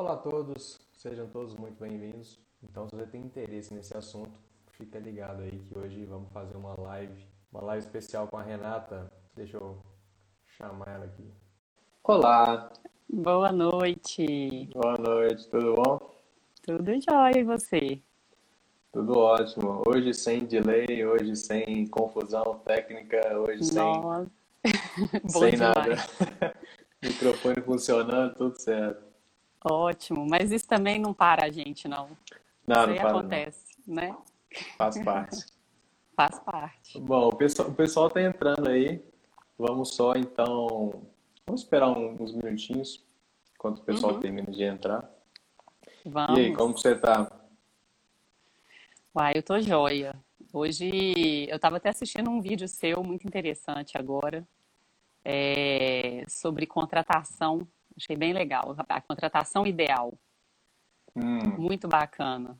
Olá a todos, sejam todos muito bem-vindos. Então, se você tem interesse nesse assunto, fica ligado aí que hoje vamos fazer uma live, uma live especial com a Renata. Deixa eu chamar ela aqui. Olá, Boa noite. boa noite, tudo bom? Tudo jóia e você? Tudo ótimo. Hoje sem delay, hoje sem confusão técnica, hoje sem, Nossa, sem demais. nada. Microfone funcionando, tudo certo. Ótimo, mas isso também não para a gente, não. Não, Isso não aí para não. acontece, né? Faz parte. Faz parte. Bom, o pessoal, o pessoal tá entrando aí. Vamos só então. Vamos esperar uns minutinhos enquanto o pessoal Uhum. termina de entrar. Vamos. E aí, como você tá? Uai, eu tô joia. Hoje eu estava até assistindo um vídeo seu muito interessante agora, é, sobre contratação. Achei bem legal. A contratação ideal. Hum, Muito bacana.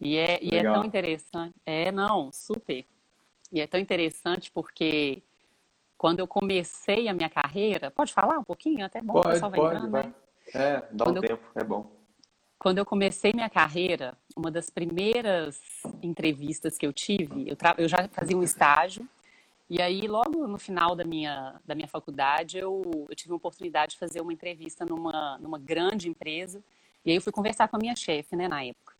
E é, e é tão interessante. É, não, super. E é tão interessante porque quando eu comecei a minha carreira, pode falar um pouquinho? Até bom, o pode, pode, entrando, vai. né? É, dá um Quando eu- tempo, é bom. Quando eu comecei minha carreira, uma das primeiras entrevistas que eu tive, eu, tra- eu já fazia um estágio, e aí logo no final da minha, da minha faculdade, eu, eu tive a oportunidade de fazer uma entrevista numa, numa grande empresa, e aí eu fui conversar com a minha chefe, né, na época.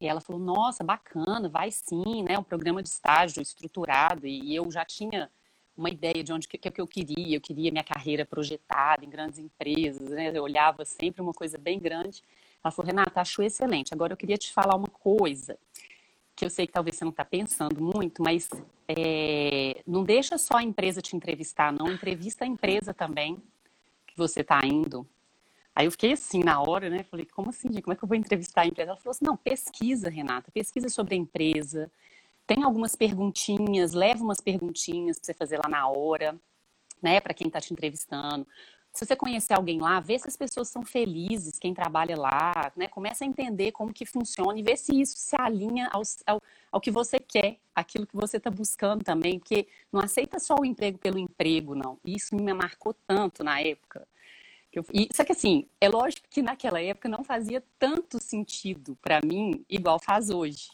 E ela falou, nossa, bacana, vai sim, né, um programa de estágio estruturado, e eu já tinha uma ideia de onde que, que eu queria, eu queria minha carreira projetada em grandes empresas, né, eu olhava sempre uma coisa bem grande, ela falou, Renata, acho excelente. Agora eu queria te falar uma coisa que eu sei que talvez você não está pensando muito, mas é, não deixa só a empresa te entrevistar, não. Entrevista a empresa também que você está indo. Aí eu fiquei assim na hora, né? Falei, como assim? Como é que eu vou entrevistar a empresa? Ela falou assim, não, pesquisa, Renata, pesquisa sobre a empresa. Tem algumas perguntinhas, leva umas perguntinhas para você fazer lá na hora, né? Para quem está te entrevistando. Se você conhecer alguém lá, vê se as pessoas são felizes, quem trabalha lá, né? Começa a entender como que funciona e vê se isso se alinha ao, ao, ao que você quer, aquilo que você está buscando também, porque não aceita só o emprego pelo emprego, não. Isso me marcou tanto na época. Eu, e, só que assim, é lógico que naquela época não fazia tanto sentido para mim igual faz hoje.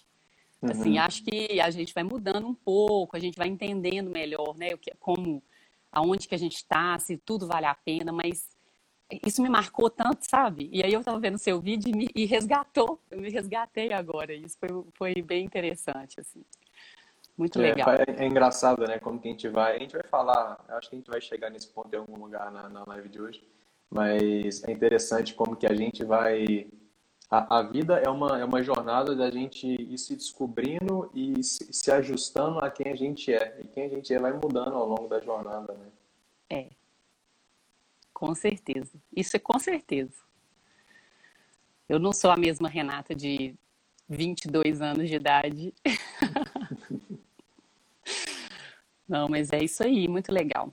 Assim, Uhum. acho que a gente vai mudando um pouco, a gente vai entendendo melhor, né? O que, como, aonde que a gente está, se tudo vale a pena, mas isso me marcou tanto, sabe? E aí eu estava vendo seu vídeo e, me, e resgatou, eu me resgatei agora. Isso foi, foi bem interessante, assim. Muito É, legal. é engraçado, né? Como que a gente vai. A gente vai falar, eu acho que a gente vai chegar nesse ponto em algum lugar na, na live de hoje, mas é interessante como que a gente vai. A, a vida é uma, é uma jornada da gente ir se descobrindo e se, se ajustando a quem a gente é. E quem a gente é vai mudando ao longo da jornada, né? É, com certeza. Isso é com certeza. Eu não sou a mesma Renata de 22 anos de idade. Não, mas é isso aí, muito legal.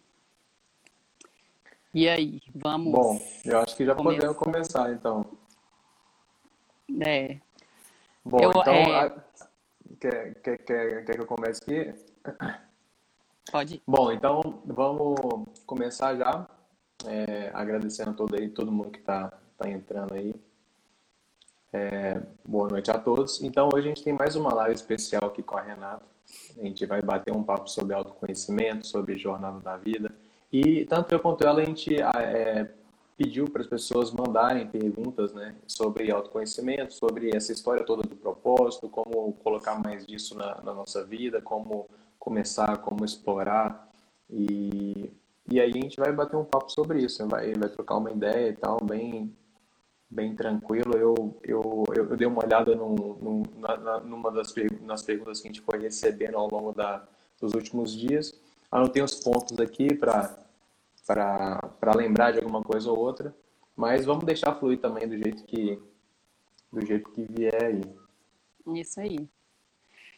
E aí, vamos. Bom, eu acho que já Começar. podemos começar, então. É, Bom, Eu, então. é, a- Quer, quer, quer, quer que eu comece aqui? pode ir. Bom, então vamos começar já, é, agradecendo todo, aí, todo mundo que está tá entrando aí. É, boa noite a todos. Então, hoje a gente tem mais uma live especial aqui com a Renata. A gente vai bater um papo sobre autoconhecimento, sobre jornada da vida. E tanto eu quanto ela, a gente é, pediu para as pessoas mandarem perguntas né, sobre autoconhecimento, sobre essa história toda do propósito, como colocar mais disso na, na nossa vida, como começar, como explorar. E, e aí a gente vai bater um papo sobre isso, vai, vai trocar uma ideia e tal, bem, bem tranquilo. Eu, eu, eu, dei uma olhada num, num, na, numa das nas perguntas que a gente foi recebendo ao longo da, dos últimos dias. Anotei os pontos aqui para para lembrar de alguma coisa ou outra, mas vamos deixar fluir também do jeito que do jeito que vier aí. Isso aí.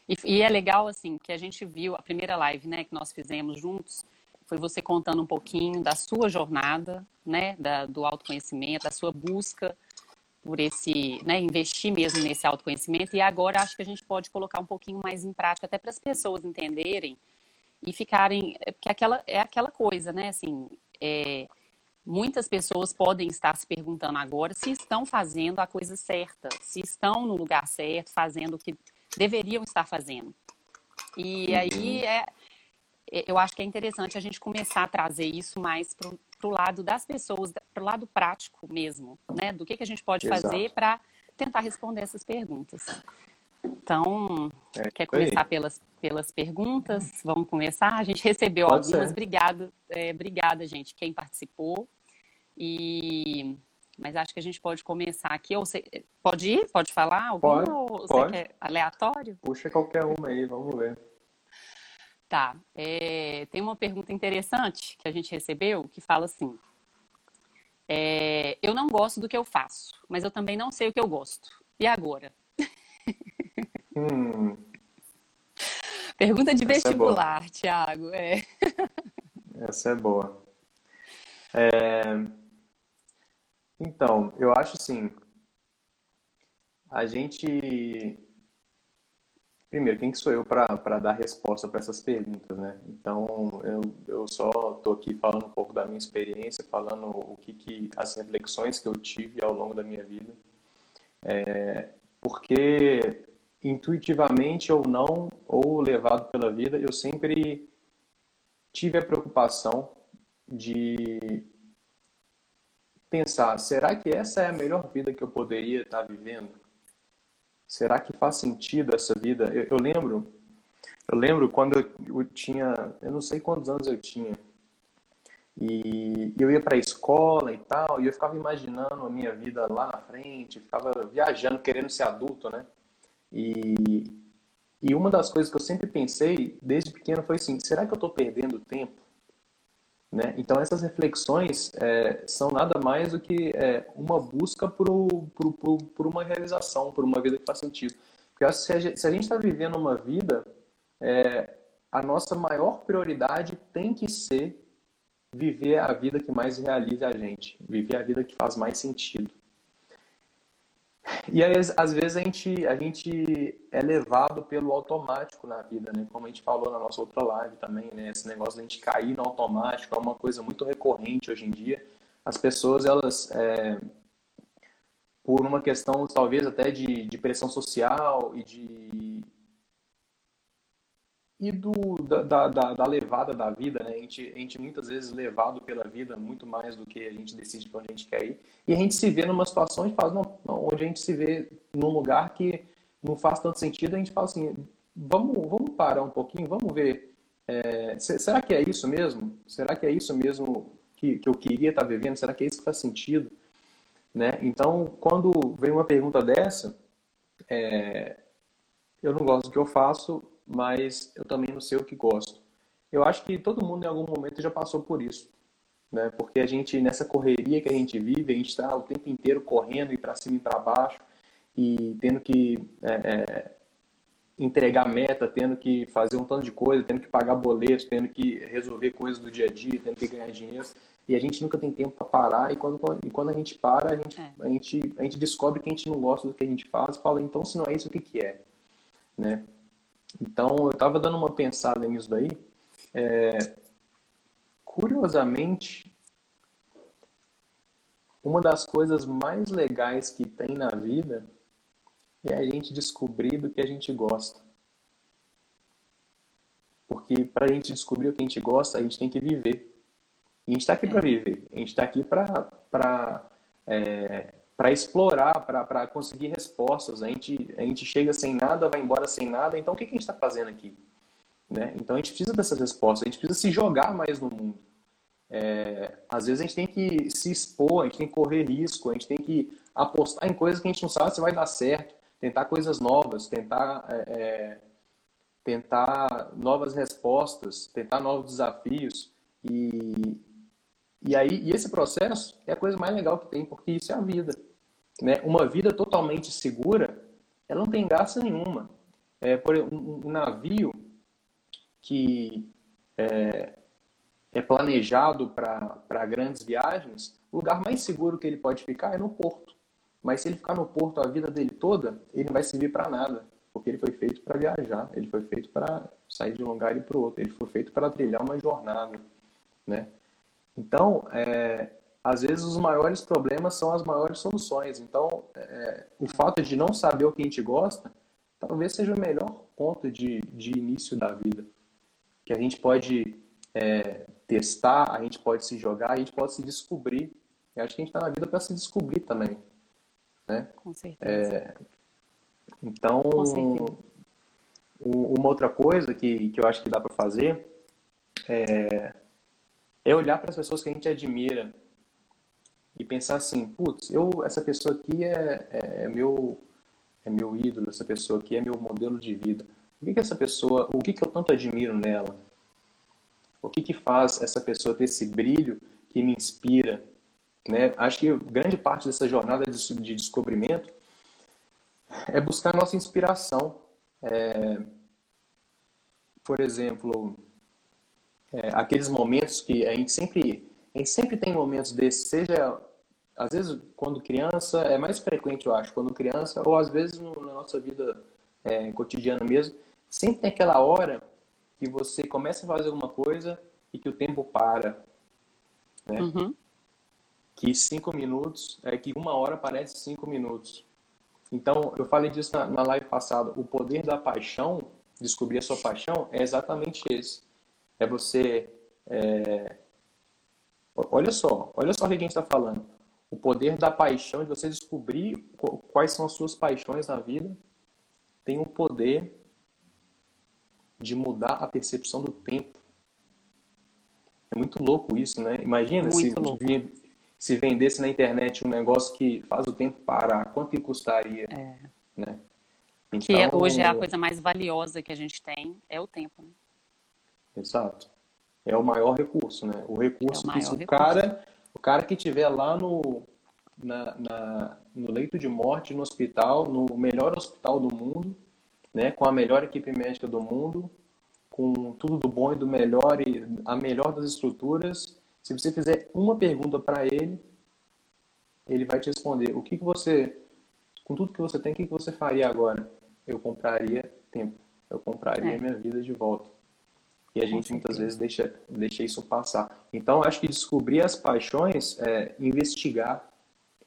E, e é legal, assim, que a gente viu a primeira live, né, que nós fizemos juntos, foi você contando um pouquinho da sua jornada, né, da, do autoconhecimento, da sua busca por esse, né, investir mesmo nesse autoconhecimento. E agora acho que a gente pode colocar um pouquinho mais em prática, até para as pessoas entenderem e ficarem, é, porque aquela, é aquela coisa, né, assim, é, muitas pessoas podem estar se perguntando agora se estão fazendo a coisa certa, se estão no lugar certo, fazendo o que deveriam estar fazendo. E uhum. aí é, é, eu acho que é interessante a gente começar a trazer isso mais para o lado das pessoas, para o lado prático mesmo, né? Do que, que a gente pode Exato. fazer para tentar responder essas perguntas. Então, é, quer começar pelas, pelas perguntas? Vamos começar? A gente recebeu Pode algumas. Ser. Obrigado, é, obrigada, gente, quem participou. E mas acho que a gente pode começar aqui. Ou você, pode ir? Pode falar? Alguma, pode, ou pode. quer aleatório? Puxa qualquer uma aí, vamos ver. Tá. É, tem uma pergunta interessante que a gente recebeu que fala assim: é, Eu não gosto do que eu faço, mas eu também não sei o que eu gosto. E agora? Hum. Pergunta de Essa é vestibular, é Thiago. É. Essa é boa. É... Então, eu acho assim, a gente Primeiro, quem que sou eu para dar resposta para essas perguntas, né? Então, eu, eu só estou aqui falando um pouco da minha experiência, falando o que, que as reflexões que eu tive ao longo da minha vida. É, porque intuitivamente ou não, ou levado pela vida, eu sempre tive a preocupação de pensar: será que essa é a melhor vida que eu poderia estar vivendo? Será que faz sentido essa vida? Eu, eu lembro, eu lembro quando eu, eu, tinha, eu não sei quantos anos eu tinha, e eu ia para a escola e tal, e eu ficava imaginando a minha vida lá na frente, ficava viajando, querendo ser adulto, né? E, e uma das coisas que eu sempre pensei desde pequeno foi assim: será que eu estou perdendo tempo? Né? Então, essas reflexões é, são nada mais do que é, uma busca por, por, por, por, uma realização, por uma vida que faz sentido. Porque se a gente está vivendo uma vida, é, a nossa maior prioridade tem que ser viver a vida que mais realiza a gente, viver a vida que faz mais sentido. E aí, às vezes, a gente, a gente é levado pelo automático na vida, né? Como a gente falou na nossa outra live também, né? Esse negócio de a gente cair no automático é uma coisa muito recorrente hoje em dia. As pessoas, elas, é, por uma questão talvez até de, de pressão social e de, e do, da, da, da, levada da vida, né? A gente, a gente muitas vezes levado pela vida muito mais do que a gente decide para onde a gente quer ir. E a gente se vê numa situação e faz, não, não, onde a gente se vê num lugar que não faz tanto sentido, a gente fala assim, vamos, vamos parar um pouquinho, vamos ver, é, será que é isso mesmo? Será que é isso mesmo que, que eu queria estar vivendo? Será que é isso que faz sentido? Né? Então, quando vem uma pergunta dessa, é, eu não gosto do que eu faço, mas eu também não sei o que gosto. Eu acho que todo mundo em algum momento já passou por isso, né? Porque a gente nessa correria que a gente vive, a gente está o tempo inteiro correndo e para cima e para baixo e tendo que é, é, entregar meta, tendo que fazer um tanto de coisa, tendo que pagar boletos, tendo que resolver coisas do dia a dia, tendo que ganhar dinheiro. E a gente nunca tem tempo para parar. E quando, e quando a gente para, a gente, é. a, gente, a gente descobre que a gente não gosta do que a gente faz e fala, então se não é isso, o que, que é? Né? Então, eu estava dando uma pensada nisso daí. É, curiosamente, uma das coisas mais legais que tem na vida é a gente descobrir do que a gente gosta. Porque para a gente descobrir o que a gente gosta, a gente tem que viver. E a gente está aqui para viver. A gente está aqui para é, para explorar, para conseguir respostas. A gente, a gente chega sem nada, vai embora sem nada. Então, o que, que a gente está fazendo aqui? Né? Então, a gente precisa dessas respostas. A gente precisa se jogar mais no mundo. É, às vezes, a gente tem que se expor, a gente tem que correr risco, a gente tem que apostar em coisas que a gente não sabe se vai dar certo, tentar coisas novas, tentar, é, é tentar novas respostas, tentar novos desafios. E, e aí, e esse processo é a coisa mais legal que tem, porque isso é a vida. Né? Uma vida totalmente segura, ela não tem graça nenhuma. É, por um, um navio que é, é planejado para grandes viagens, o lugar mais seguro que ele pode ficar é no porto. Mas se ele ficar no porto a vida dele toda, ele não vai servir para nada, porque ele foi feito para viajar, ele foi feito para sair de um lugar e para o outro, ele foi feito para trilhar uma jornada, né? Então, é, às vezes os maiores problemas são as maiores soluções. Então, é, o fato de não saber o que a gente gosta, talvez seja o melhor ponto de, de início da vida. Que a gente pode é, testar, a gente pode se jogar, a gente pode se descobrir. Eu acho que a gente está na vida para se descobrir também. Né? Com certeza. É, então, Com certeza. uma outra coisa que, que eu acho que dá para fazer é, é olhar para as pessoas que a gente admira e pensar assim, putz, eu essa pessoa aqui é, é, é, meu é meu ídolo, essa pessoa aqui é meu modelo de vida. O que que essa pessoa, o que que eu tanto admiro nela? O que que faz essa pessoa ter esse brilho que me inspira? Né? Acho que grande parte dessa jornada de, de descobrimento é buscar nossa inspiração. É, por exemplo, é, aqueles momentos que a gente sempre a gente sempre tem momentos desses, seja às vezes quando criança, é mais frequente eu acho, quando criança, ou às vezes no, na nossa vida é, cotidiana mesmo, sempre tem aquela hora que você começa a fazer alguma coisa e que o tempo para, né? Uhum. Que cinco minutos, é que uma hora parece cinco minutos. Então, eu falei disso na, na live passada, o poder da paixão, descobrir a sua paixão, é exatamente esse. É você é, Olha só, olha só o que a gente está falando. O poder da paixão, de você descobrir quais são as suas paixões na vida, tem o poder de mudar a percepção do tempo. É muito louco isso, né? Imagina se, se vendesse na internet um negócio que faz o tempo parar, quanto que custaria? É. Né? Então, que hoje é a coisa mais valiosa que a gente tem, é o tempo. Né? Exato é o maior recurso, né? O recurso é o que se o cara, o cara que tiver lá no, na, na, no leito de morte, no hospital, no melhor hospital do mundo, né? Com a melhor equipe médica do mundo, com tudo do bom e do melhor e a melhor das estruturas. Se você fizer uma pergunta para ele, ele vai te responder: o que, que você, com tudo que você tem, o que, que você faria agora? Eu compraria tempo. Eu compraria é. minha vida de volta. E a gente muitas vezes deixa, deixa isso passar. Então, acho que descobrir as paixões é investigar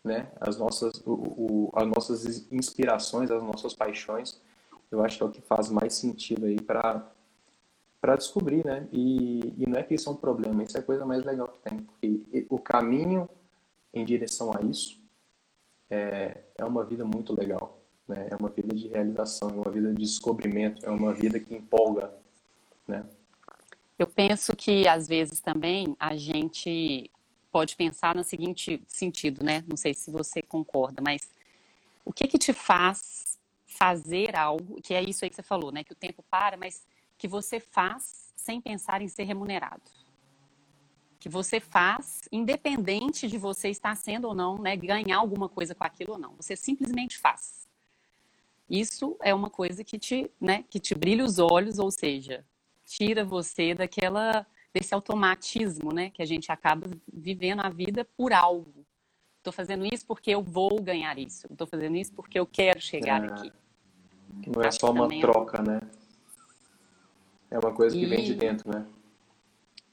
né, as, nossas, o, o, as nossas inspirações, as nossas paixões. Eu acho que é o que faz mais sentido aí para para descobrir, né? E, e não é que isso é um problema, isso é a coisa mais legal que tem. Porque o caminho em direção a isso é, é uma vida muito legal. Né? É uma vida de realização, é uma vida de descobrimento, é uma vida que empolga, né? Eu penso que às vezes também a gente pode pensar no seguinte sentido, né? Não sei se você concorda, mas o que que te faz fazer algo, que é isso aí que você falou, né? Que o tempo para, mas que você faz sem pensar em ser remunerado. Que você faz independente de você estar sendo ou não, né? Ganhar alguma coisa com aquilo ou não. Você simplesmente faz. Isso é uma coisa que te, né, que te brilha os olhos, ou seja, tira você daquela desse automatismo, né, que a gente acaba vivendo a vida por algo. Estou fazendo isso porque eu vou ganhar isso. Estou fazendo isso porque eu quero chegar é, aqui. Não é Acho só uma é troca, é... né? É uma coisa que e... vem de dentro, né?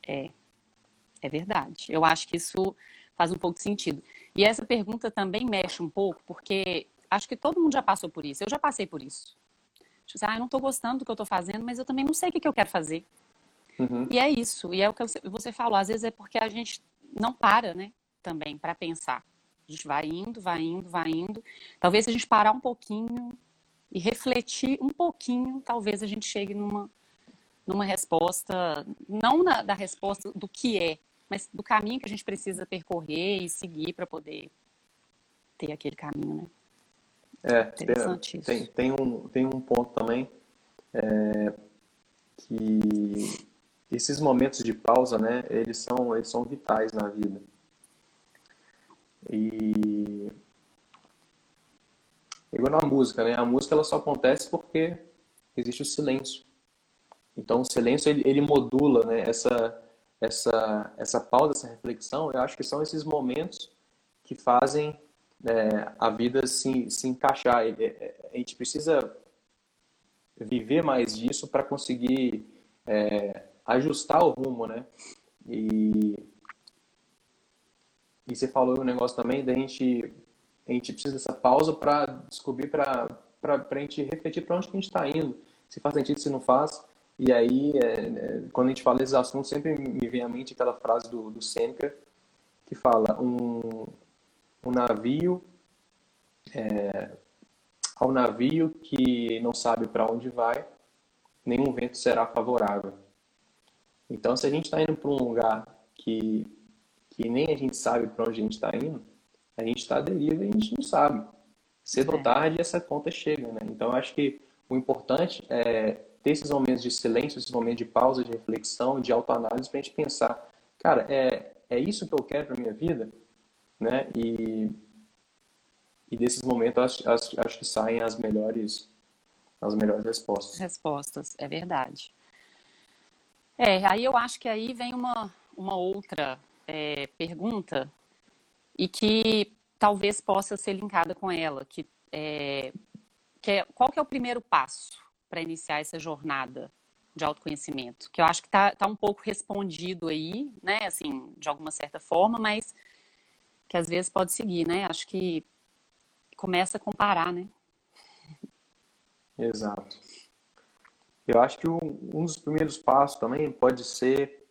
É, é verdade. Eu acho que isso faz um pouco de sentido. E essa pergunta também mexe um pouco, porque acho que todo mundo já passou por isso. Eu já passei por isso. Tipo ah, eu não estou gostando do que eu estou fazendo, mas eu também não sei o que, que eu quero fazer. Uhum. E é isso. E é o que você falou. Às vezes é porque a gente não para, né? Também para pensar. A gente vai indo, vai indo, vai indo. Talvez se a gente parar um pouquinho e refletir um pouquinho, talvez a gente chegue numa, numa resposta, não na, da resposta do que é, mas do caminho que a gente precisa percorrer e seguir para poder ter aquele caminho, né? É, tem, tem, um, tem um ponto também é, que esses momentos de pausa, né, eles são, eles são vitais na vida. E igual na música, né? A música ela só acontece porque existe o silêncio. Então o silêncio ele, ele modula, né? Essa essa essa pausa, essa reflexão. Eu acho que são esses momentos que fazem é, a vida se, se encaixar. É, é, a gente precisa viver mais disso para conseguir é, ajustar o rumo, né? E e você falou um negócio também da gente a gente precisa dessa pausa para descobrir para para a gente refletir para onde que a gente está indo se faz sentido se não faz e aí é, é, quando a gente fala desses assuntos sempre me vem à mente aquela frase do, do Seneca que fala um, um navio é, ao navio que não sabe para onde vai nenhum vento será favorável então se a gente está indo para um lugar que que nem a gente sabe para onde a gente está indo, a gente está à deriva e a gente não sabe. Cedo ou é. tarde essa conta chega, né? Então acho que o importante é ter esses momentos de silêncio, esses momentos de pausa, de reflexão, de autoanálise para a gente pensar, cara, é, é isso que eu quero para minha vida, né? E, e desses momentos acho, acho, que saem as melhores as melhores respostas. Respostas, é verdade. É, aí eu acho que aí vem uma, uma outra é, pergunta e que talvez possa ser linkada com ela, que é, que é qual que é o primeiro passo para iniciar essa jornada de autoconhecimento? Que eu acho que está tá um pouco respondido aí, né, assim, de alguma certa forma, mas que às vezes pode seguir, né? Acho que começa a comparar, né? Exato. Eu acho que um, um dos primeiros passos também pode ser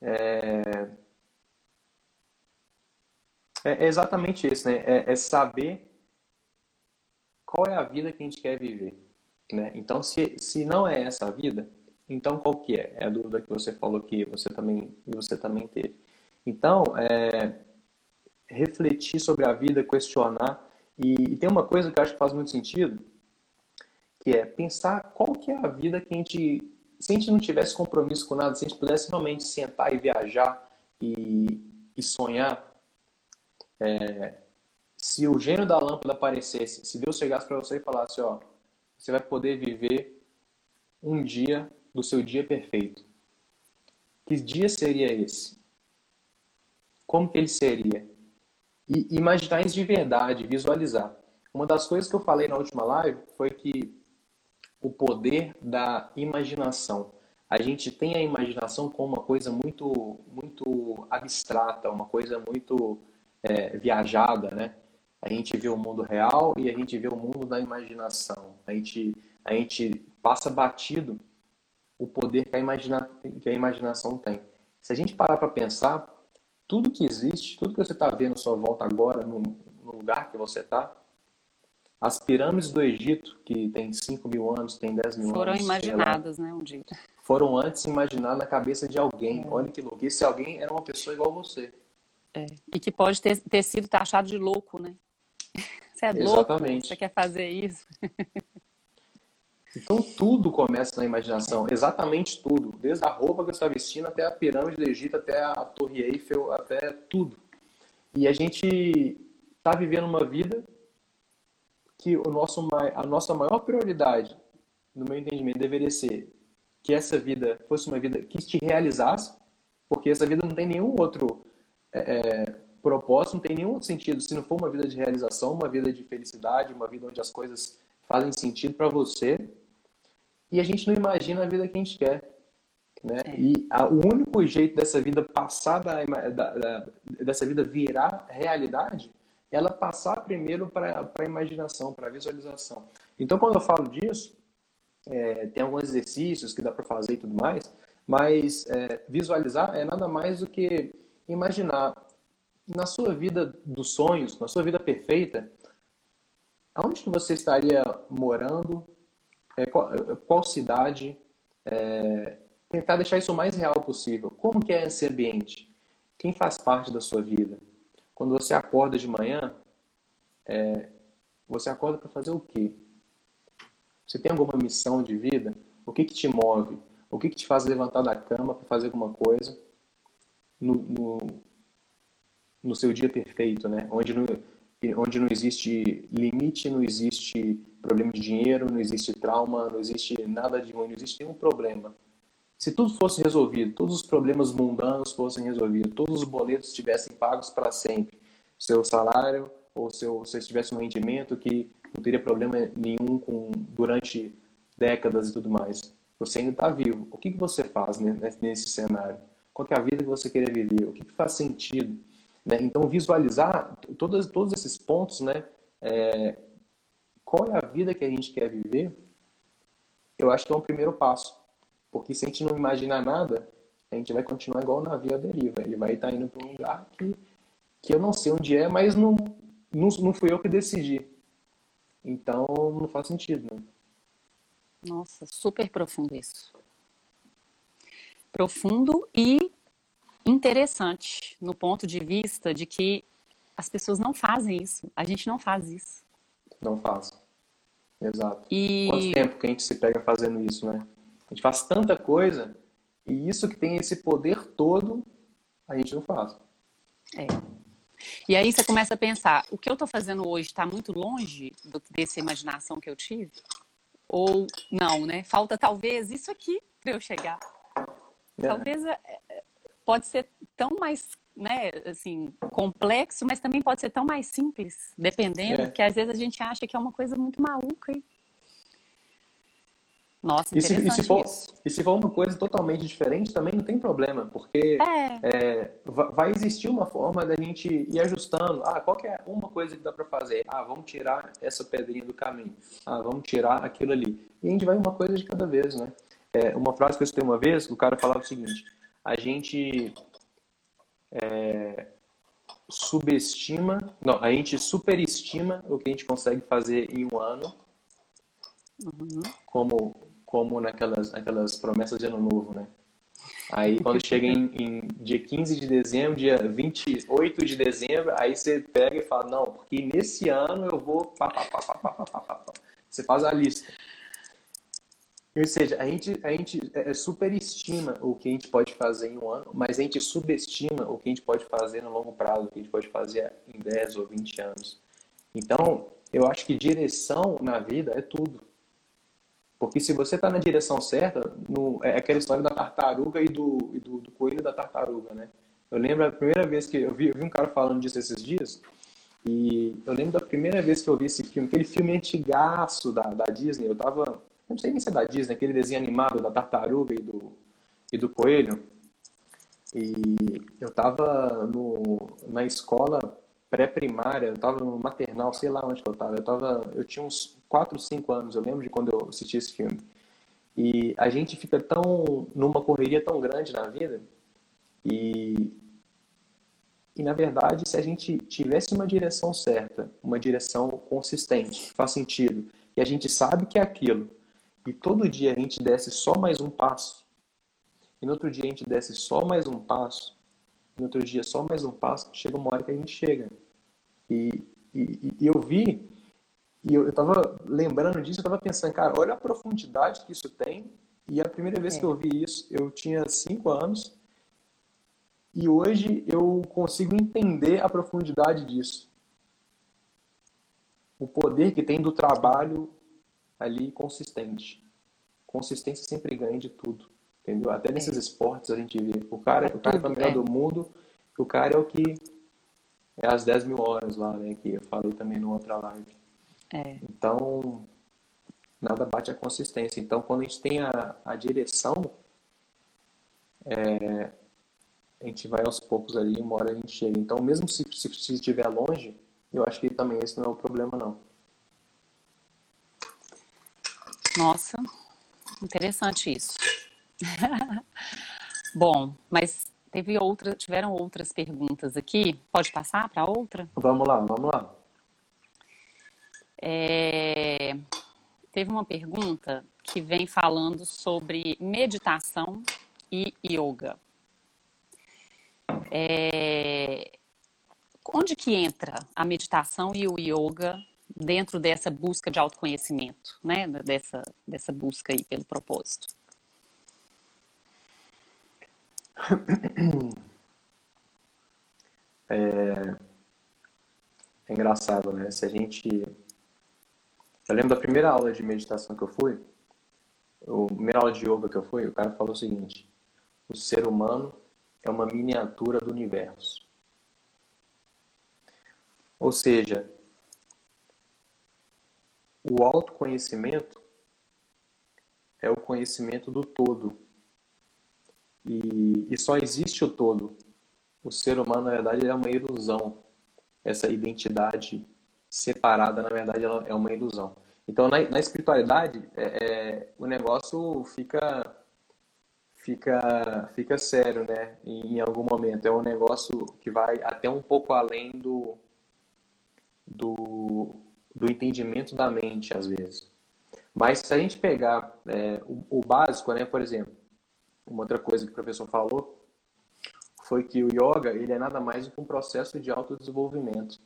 é, é, é exatamente isso, né? É, é, saber qual é a vida que a gente quer viver, né? Então, se, se não é essa a vida, então qual que é? É a dúvida que você falou que você também, você também teve. Então, é, refletir sobre a vida, questionar. E, e, tem uma coisa que eu acho que faz muito sentido, que é pensar qual que é a vida que a gente... Se a gente não tivesse compromisso com nada, se a gente pudesse realmente sentar e viajar e, e sonhar, é, se o gênio da lâmpada aparecesse, se Deus chegasse para você e falasse, ó, você vai poder viver um dia do seu dia perfeito. Que dia seria esse? Como que ele seria? E imaginar isso de verdade, visualizar. Uma das coisas que eu falei na última live foi que o poder da imaginação. A gente tem a imaginação como uma coisa muito, muito abstrata, uma coisa muito é, viajada, né? A gente vê o mundo real e a gente vê o mundo da imaginação. A gente, a gente passa batido o poder que a, imagina, que a imaginação tem. Se a gente parar para pensar, tudo que existe, tudo que você está vendo à sua volta agora, no, no lugar que você está, as pirâmides do Egito, que tem 5 mil anos, tem 10 mil foram anos. Foram imaginadas, né, um dia. Foram antes imaginadas na cabeça de alguém. É. Olha que louco. Esse alguém era uma pessoa igual você. É. E que pode ter, ter sido taxado de louco, né? Você é Exatamente. louco, você quer fazer isso. Então tudo começa na imaginação, exatamente tudo, desde a roupa que você está vestindo até a pirâmide do Egito, até a Torre Eiffel, até tudo. E a gente está vivendo uma vida que o nosso, a nossa maior prioridade, no meu entendimento, deveria ser que essa vida fosse uma vida que te realizasse, porque essa vida não tem nenhum outro é, é, propósito não tem nenhum outro sentido se não for uma vida de realização, uma vida de felicidade, uma vida onde as coisas fazem sentido para você. E a gente não imagina a vida que a gente quer. Né? É. E a, o único jeito dessa vida passar da, da, da, dessa vida virar realidade, ela passar primeiro para a imaginação, para a visualização. Então, quando eu falo disso, é, tem alguns exercícios que dá para fazer e tudo mais, mas é, visualizar é nada mais do que imaginar na sua vida dos sonhos, na sua vida perfeita, aonde que você estaria morando, é, qual, qual, cidade, é, tentar deixar isso o mais real possível. Como que é esse ambiente? Quem faz parte da sua vida? Quando você acorda de manhã, é, você acorda para fazer o quê? Você tem alguma missão de vida? O que, que te move? O que, que te faz levantar da cama para fazer alguma coisa? no, no, no seu dia perfeito, né? Onde não, onde não existe limite, não existe problema de dinheiro, não existe trauma, não existe nada de ruim, não existe nenhum problema. Se tudo fosse resolvido, todos os problemas mundanos fossem resolvidos, todos os boletos estivessem pagos para sempre, seu salário ou seu, se você tivesse um rendimento que não teria problema nenhum com durante décadas e tudo mais, você ainda está vivo. O que, que você faz nesse cenário? Qual é a vida que você queria viver? O que, que faz sentido? Né? Então, visualizar todos, todos esses pontos, né? É, qual é a vida que a gente quer viver, eu acho que é um primeiro passo. Porque se a gente não imaginar nada, a gente vai continuar igual o navio à deriva. Ele vai estar indo para um lugar que, que eu não sei onde é, mas não, não, não fui eu que decidi. Então, não faz sentido, né? Nossa, super profundo isso. Profundo e interessante no ponto de vista de que as pessoas não fazem isso. A gente não faz isso. Não faz. Exato. E... Quanto tempo que a gente se pega fazendo isso, né? A gente faz tanta coisa e isso que tem esse poder todo, a gente não faz. É. E aí você começa a pensar, o que eu estou fazendo hoje está muito longe do, dessa imaginação que eu tive? Ou não, né? Falta talvez isso aqui para eu chegar. É. Talvez é, é, pode ser tão mais, né, assim, complexo, mas também pode ser tão mais simples, dependendo, é. que às vezes a gente acha que é uma coisa muito maluca. E... Nossa, e se, e, se for, e se for uma coisa totalmente diferente, também não tem problema, porque é. É, vai existir uma forma da gente ir ajustando. Ah, qual é uma coisa que dá para fazer? Ah, vamos tirar essa pedrinha do caminho. Ah, vamos tirar aquilo ali. E a gente vai uma coisa de cada vez, né? É, uma frase que eu escutei uma vez, o cara falava o seguinte: a gente é, subestima, não, a gente superestima o que a gente consegue fazer em um ano, uhum. como como naquelas aquelas promessas de ano novo, né? Aí quando chega em, em, dia 15 de dezembro, dia 28 de dezembro, aí você pega e fala, não, porque nesse ano eu vou. Pá, pá, pá, você faz a lista. Ou seja, a gente, a gente é, é, superestima o que a gente pode fazer em um ano, mas a gente subestima o que a gente pode fazer no longo prazo, o que a gente pode fazer em 10 ou 20 anos. Então, eu acho que direção na vida é tudo. Porque se você está na direção certa, no, é aquela história da tartaruga e do, e do, do, coelho da tartaruga, né? Eu lembro a primeira vez que eu vi, eu vi um cara falando disso esses dias, e eu lembro da primeira vez que eu vi esse filme, aquele filme antigaço da, da Disney, eu tava, não sei nem se é da Disney, aquele desenho animado da tartaruga e do, e do coelho, e eu tava no, na escola pré-primária, eu tava no maternal, sei lá onde que eu tava. Eu tava, eu tinha uns 4, 5 anos, eu lembro de quando eu assisti esse filme. E a gente fica tão numa correria tão grande na vida e e na verdade, se a gente tivesse uma direção certa, uma direção consistente, faz sentido, e a gente sabe que é aquilo, e todo dia a gente desse só mais um passo, e no outro dia a gente desse só mais um passo, no outro dia só mais um passo, chega uma hora que a gente chega. E, e, e eu vi, e eu, estava lembrando disso, eu estava pensando, cara, olha a profundidade que isso tem. E a primeira vez é. que eu vi isso, eu tinha cinco anos. E hoje eu consigo entender a profundidade disso. O poder que tem do trabalho ali consistente. Consistência sempre ganha de tudo. Entendeu? Até nesses é. esportes a gente vê. O cara, é o cara é o melhor é. do mundo, o cara é o que é as 10 mil horas lá, né? Que eu falei também no outra live. É. Então, nada bate a consistência. Então, quando a gente tem a, a direção, é, a gente vai aos poucos ali, uma hora a gente chega. Então, mesmo se, se, se estiver longe, eu acho que também esse não é o problema, não. Nossa, interessante isso. Bom, mas teve outra, tiveram outras perguntas aqui. Pode passar para outra? Vamos lá, vamos lá. É, teve uma pergunta que vem falando sobre meditação e yoga. É, onde que entra a meditação e o yoga dentro dessa busca de autoconhecimento, né? Dessa, dessa busca aí pelo propósito? É, é engraçado, né? Se a gente. Eu lembro da primeira aula de meditação que eu fui, a primeira aula de yoga que eu fui, o cara falou o seguinte: o ser humano é uma miniatura do universo. Ou seja, o autoconhecimento é o conhecimento do todo. E, e só existe o todo. o ser humano, na verdade, é uma ilusão. Essa identidade separada, na verdade, é uma ilusão. Então, na, na espiritualidade, é, é, o negócio fica fica fica sério, né? Em, em, algum momento é um negócio que vai até um pouco além do do, do entendimento da mente, às vezes. Mas se a gente pegar é, o, o básico, né? Por exemplo, uma outra coisa que o professor falou foi que o yoga ele é nada mais do que um processo de autodesenvolvimento.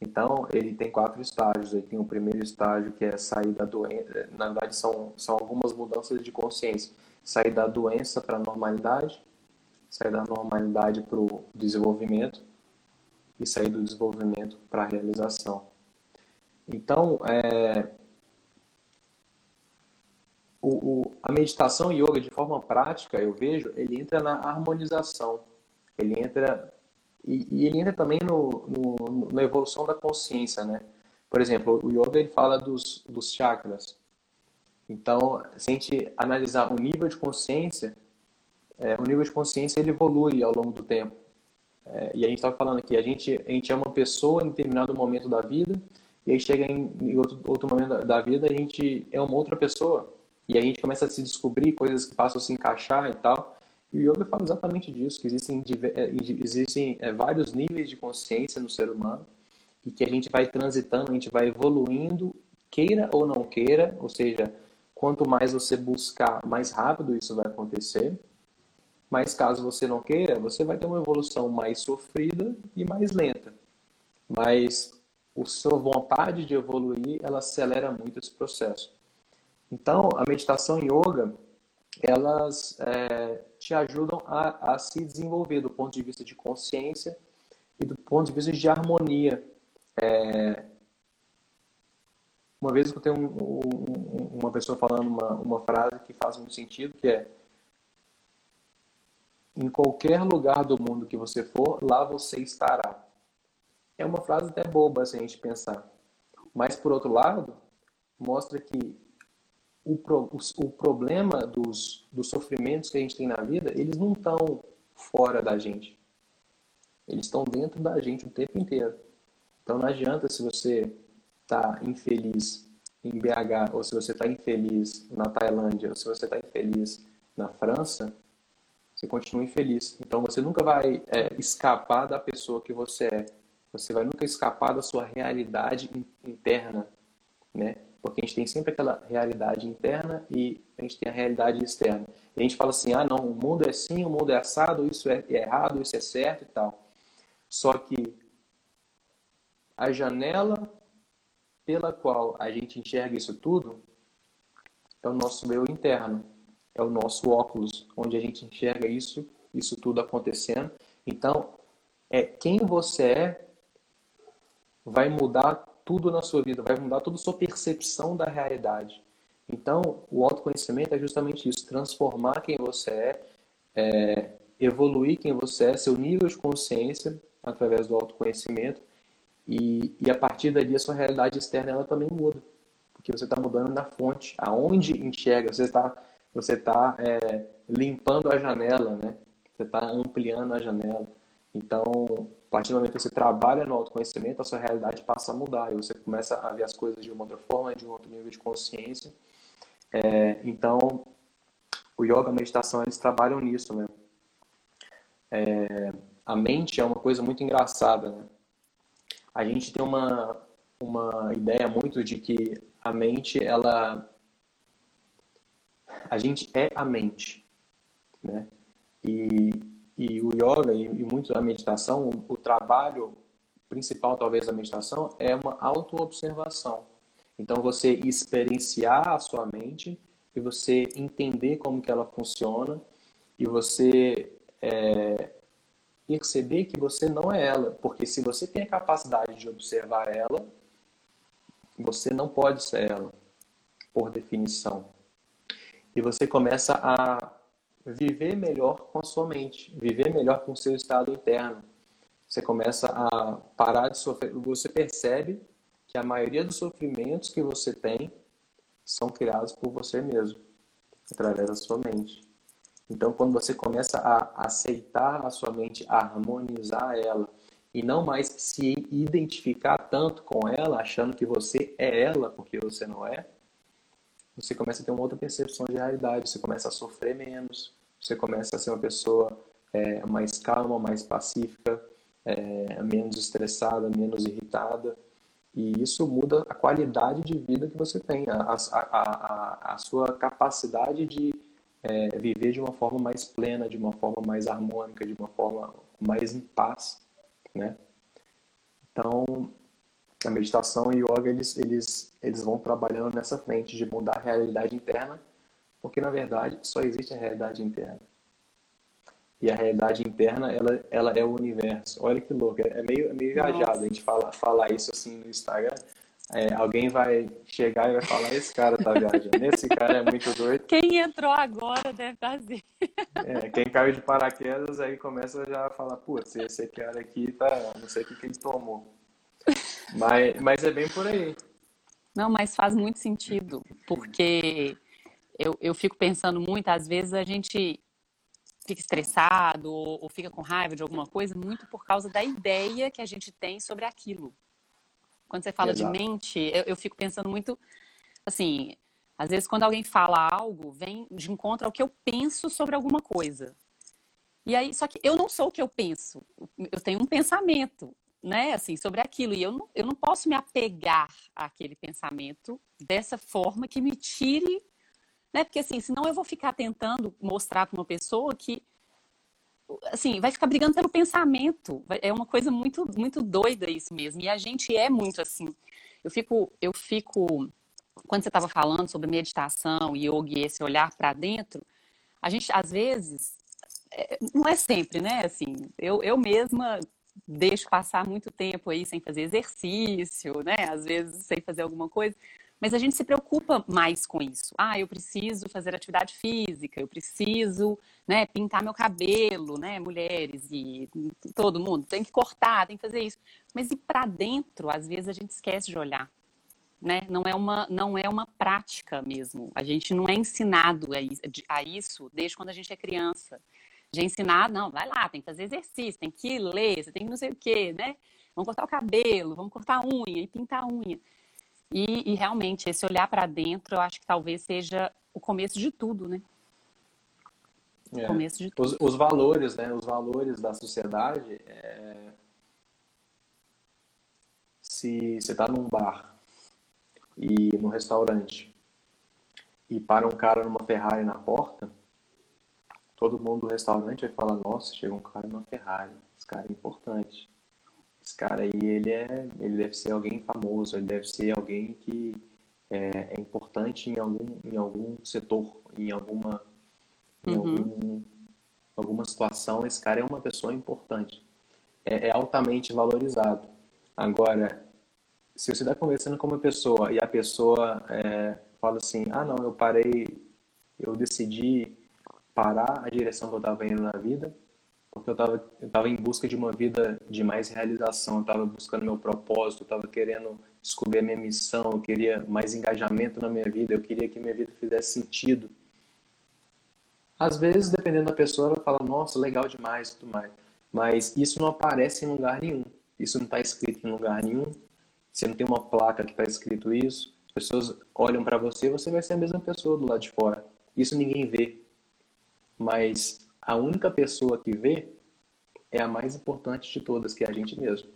Então, ele tem quatro estágios. Ele tem o primeiro estágio, que é sair da doença. Na verdade, são, são algumas mudanças de consciência. Sair da doença para a normalidade, sair da normalidade para o desenvolvimento e sair do desenvolvimento para a realização. Então, é, o, o, a meditação e yoga, de forma prática, eu vejo, ele entra na harmonização. Ele entra. E, e ele entra também no, no, na evolução da consciência, né? Por exemplo, o yoga ele fala dos, dos chakras. Então, se a gente analisar o nível de consciência, é, o nível de consciência ele evolui ao longo do tempo. É, e a gente estava falando aqui, a gente, a gente é uma pessoa em determinado momento da vida, e aí chega em, em outro, outro momento da vida, a gente é uma outra pessoa. E a gente começa a se descobrir coisas que passam a se encaixar e tal. E o yoga fala exatamente disso, que existem, é, existem é, vários níveis de consciência no ser humano e que a gente vai transitando, a gente vai evoluindo, queira ou não queira, ou seja, quanto mais você buscar, mais rápido isso vai acontecer. Mas caso você não queira, você vai ter uma evolução mais sofrida e mais lenta. Mas a sua vontade de evoluir, ela acelera muito esse processo. Então, a meditação e yoga, elas é, te ajudam a, a, se desenvolver do ponto de vista de consciência e do ponto de vista de harmonia. É, uma vez eu tenho um, um, uma pessoa falando uma, uma frase que faz muito sentido, que é em qualquer lugar do mundo que você for, lá você estará. É uma frase até boba se a gente pensar. Mas, por outro lado, mostra que o, pro, o, o problema dos, dos sofrimentos que a gente tem na vida, eles não estão fora da gente. Eles estão dentro da gente o tempo inteiro. Então não adianta se você está infeliz em BH, ou se você está infeliz na Tailândia, ou se você está infeliz na França, você continua infeliz. Então você nunca vai é, escapar da pessoa que você é. Você vai nunca escapar da sua realidade interna, né? Porque a gente tem sempre aquela realidade interna e a gente tem a realidade externa. E a gente fala assim, ah, não, o mundo é assim, o mundo é assado, isso é errado, isso é certo e tal. Só que a janela pela qual a gente enxerga isso tudo é o nosso eu interno, é o nosso óculos, onde a gente enxerga isso, isso tudo acontecendo. Então, é quem você é vai mudar tudo na sua vida, vai mudar toda a sua percepção da realidade. Então, o autoconhecimento é justamente isso: transformar quem você é, é evoluir quem você é, seu nível de consciência através do autoconhecimento, e, e a partir dali a sua realidade externa ela também muda, porque você está mudando na fonte, aonde enxerga, você está você tá, é, limpando a janela, né? Você está ampliando a janela. Então, partir do momento que você trabalha no autoconhecimento, a sua realidade passa a mudar e você começa a ver as coisas de uma outra forma, de um outro nível de consciência. É, então, o yoga, a meditação, eles trabalham nisso, né? É, a mente é uma coisa muito engraçada, né? A gente tem uma, uma ideia muito de que a mente, ela... A gente é a mente, né? E e o yoga e, muito a meditação, o, o trabalho principal talvez da meditação é uma autoobservação. Então você experienciar a sua mente e você entender como que ela funciona e você é, perceber que você não é ela, porque se você tem a capacidade de observar ela, você não pode ser ela, por definição. E você começa a viver melhor com a sua mente, viver melhor com o seu estado interno. Você começa a parar de sofrer, você percebe que a maioria dos sofrimentos que você tem são criados por você mesmo, através da sua mente. Então, quando você começa a aceitar a sua mente, a harmonizar ela e não mais se identificar tanto com ela, achando que você é ela porque você não é, você começa a ter uma outra percepção de realidade, você começa a sofrer menos, você começa a ser uma pessoa é, mais calma, mais pacífica, é, menos estressada, menos irritada. E isso muda a qualidade de vida que você tem, a, a, a, a sua capacidade de é, viver de uma forma mais plena, de uma forma mais harmônica, de uma forma mais em paz, né? Então, a meditação e o yoga, eles, eles, eles vão trabalhando nessa frente de mudar a realidade interna, porque, na verdade, só existe a realidade interna. E a realidade interna, ela, ela é o universo. Olha que louco, é meio, é meio viajado a gente falar, falar isso assim no Instagram. É, alguém vai chegar e vai falar, esse cara tá viajando, esse cara é muito doido. Quem entrou agora deve fazer. É, quem caiu de paraquedas aí começa já a falar, putz, esse cara aqui tá, não sei o que, que ele tomou. Mas, mas é bem por aí. Não, mas faz muito sentido, porque eu, eu fico pensando muito, às vezes a gente fica estressado ou, ou, fica com raiva de alguma coisa muito por causa da ideia que a gente tem sobre aquilo. Quando você fala Exato. de mente, eu, eu, fico pensando muito assim, às vezes quando alguém fala algo, vem de encontro ao que eu penso sobre alguma coisa. E aí, só que eu não sou o que eu penso. Eu tenho um pensamento, né, assim, sobre aquilo. E eu não, eu não posso me apegar àquele pensamento dessa forma que me tire né? Porque assim, senão eu vou ficar tentando mostrar para uma pessoa que assim, vai ficar brigando pelo pensamento. É uma coisa muito muito doida isso mesmo. E a gente é muito assim. Eu fico eu fico quando você estava falando sobre meditação, yoga e esse olhar para dentro, a gente às vezes é, não é sempre, né? Assim, eu, eu mesma deixo passar muito tempo aí sem fazer exercício, né? Às vezes sem fazer alguma coisa, mas a gente se preocupa mais com isso. Ah, eu preciso fazer atividade física, eu preciso né, pintar meu cabelo, né? Mulheres e todo mundo tem que cortar, tem que fazer isso. Mas e para dentro, às vezes a gente esquece de olhar. Né? Não é uma não é uma prática mesmo. A gente não é ensinado a isso desde quando a gente é criança. Já é ensinado, não, vai lá, tem que fazer exercício, tem que ler, você tem que não sei o quê, né? Vamos cortar o cabelo, vamos cortar a unha e pintar a unha. E, e realmente, esse olhar para dentro, eu acho que talvez seja o começo de tudo, né? É. começo de tudo. Os, os, valores, né? Os valores da sociedade. É... Se você está num bar e num restaurante e para um cara numa Ferrari na porta, todo mundo do restaurante vai falar: Nossa, chegou um cara numa Ferrari. Esse cara é importante. Esse cara aí, ele, é, ele deve ser alguém famoso, ele deve ser alguém que é, é importante em algum, em algum setor, em alguma, em uhum. algum, alguma situação. Esse cara é uma pessoa importante. É, é altamente valorizado. Agora, se você está conversando com uma pessoa e a pessoa é, fala assim, ah não, eu parei, eu decidi parar a direção que eu estava indo na vida porque eu estava eu tava em busca de uma vida de mais realização, eu estava buscando meu propósito, eu estava querendo descobrir a minha missão, eu queria mais engajamento na minha vida, eu queria que minha vida fizesse sentido. Às vezes, dependendo da pessoa, ela fala, nossa, legal demais, tudo mais. Mas isso não aparece em lugar nenhum. Isso não está escrito em lugar nenhum. Você não tem uma placa que está escrito isso. As pessoas olham para você, você vai ser a mesma pessoa do lado de fora. Isso ninguém vê. Mas a única pessoa que vê é a mais importante de todas, que é a gente mesmo.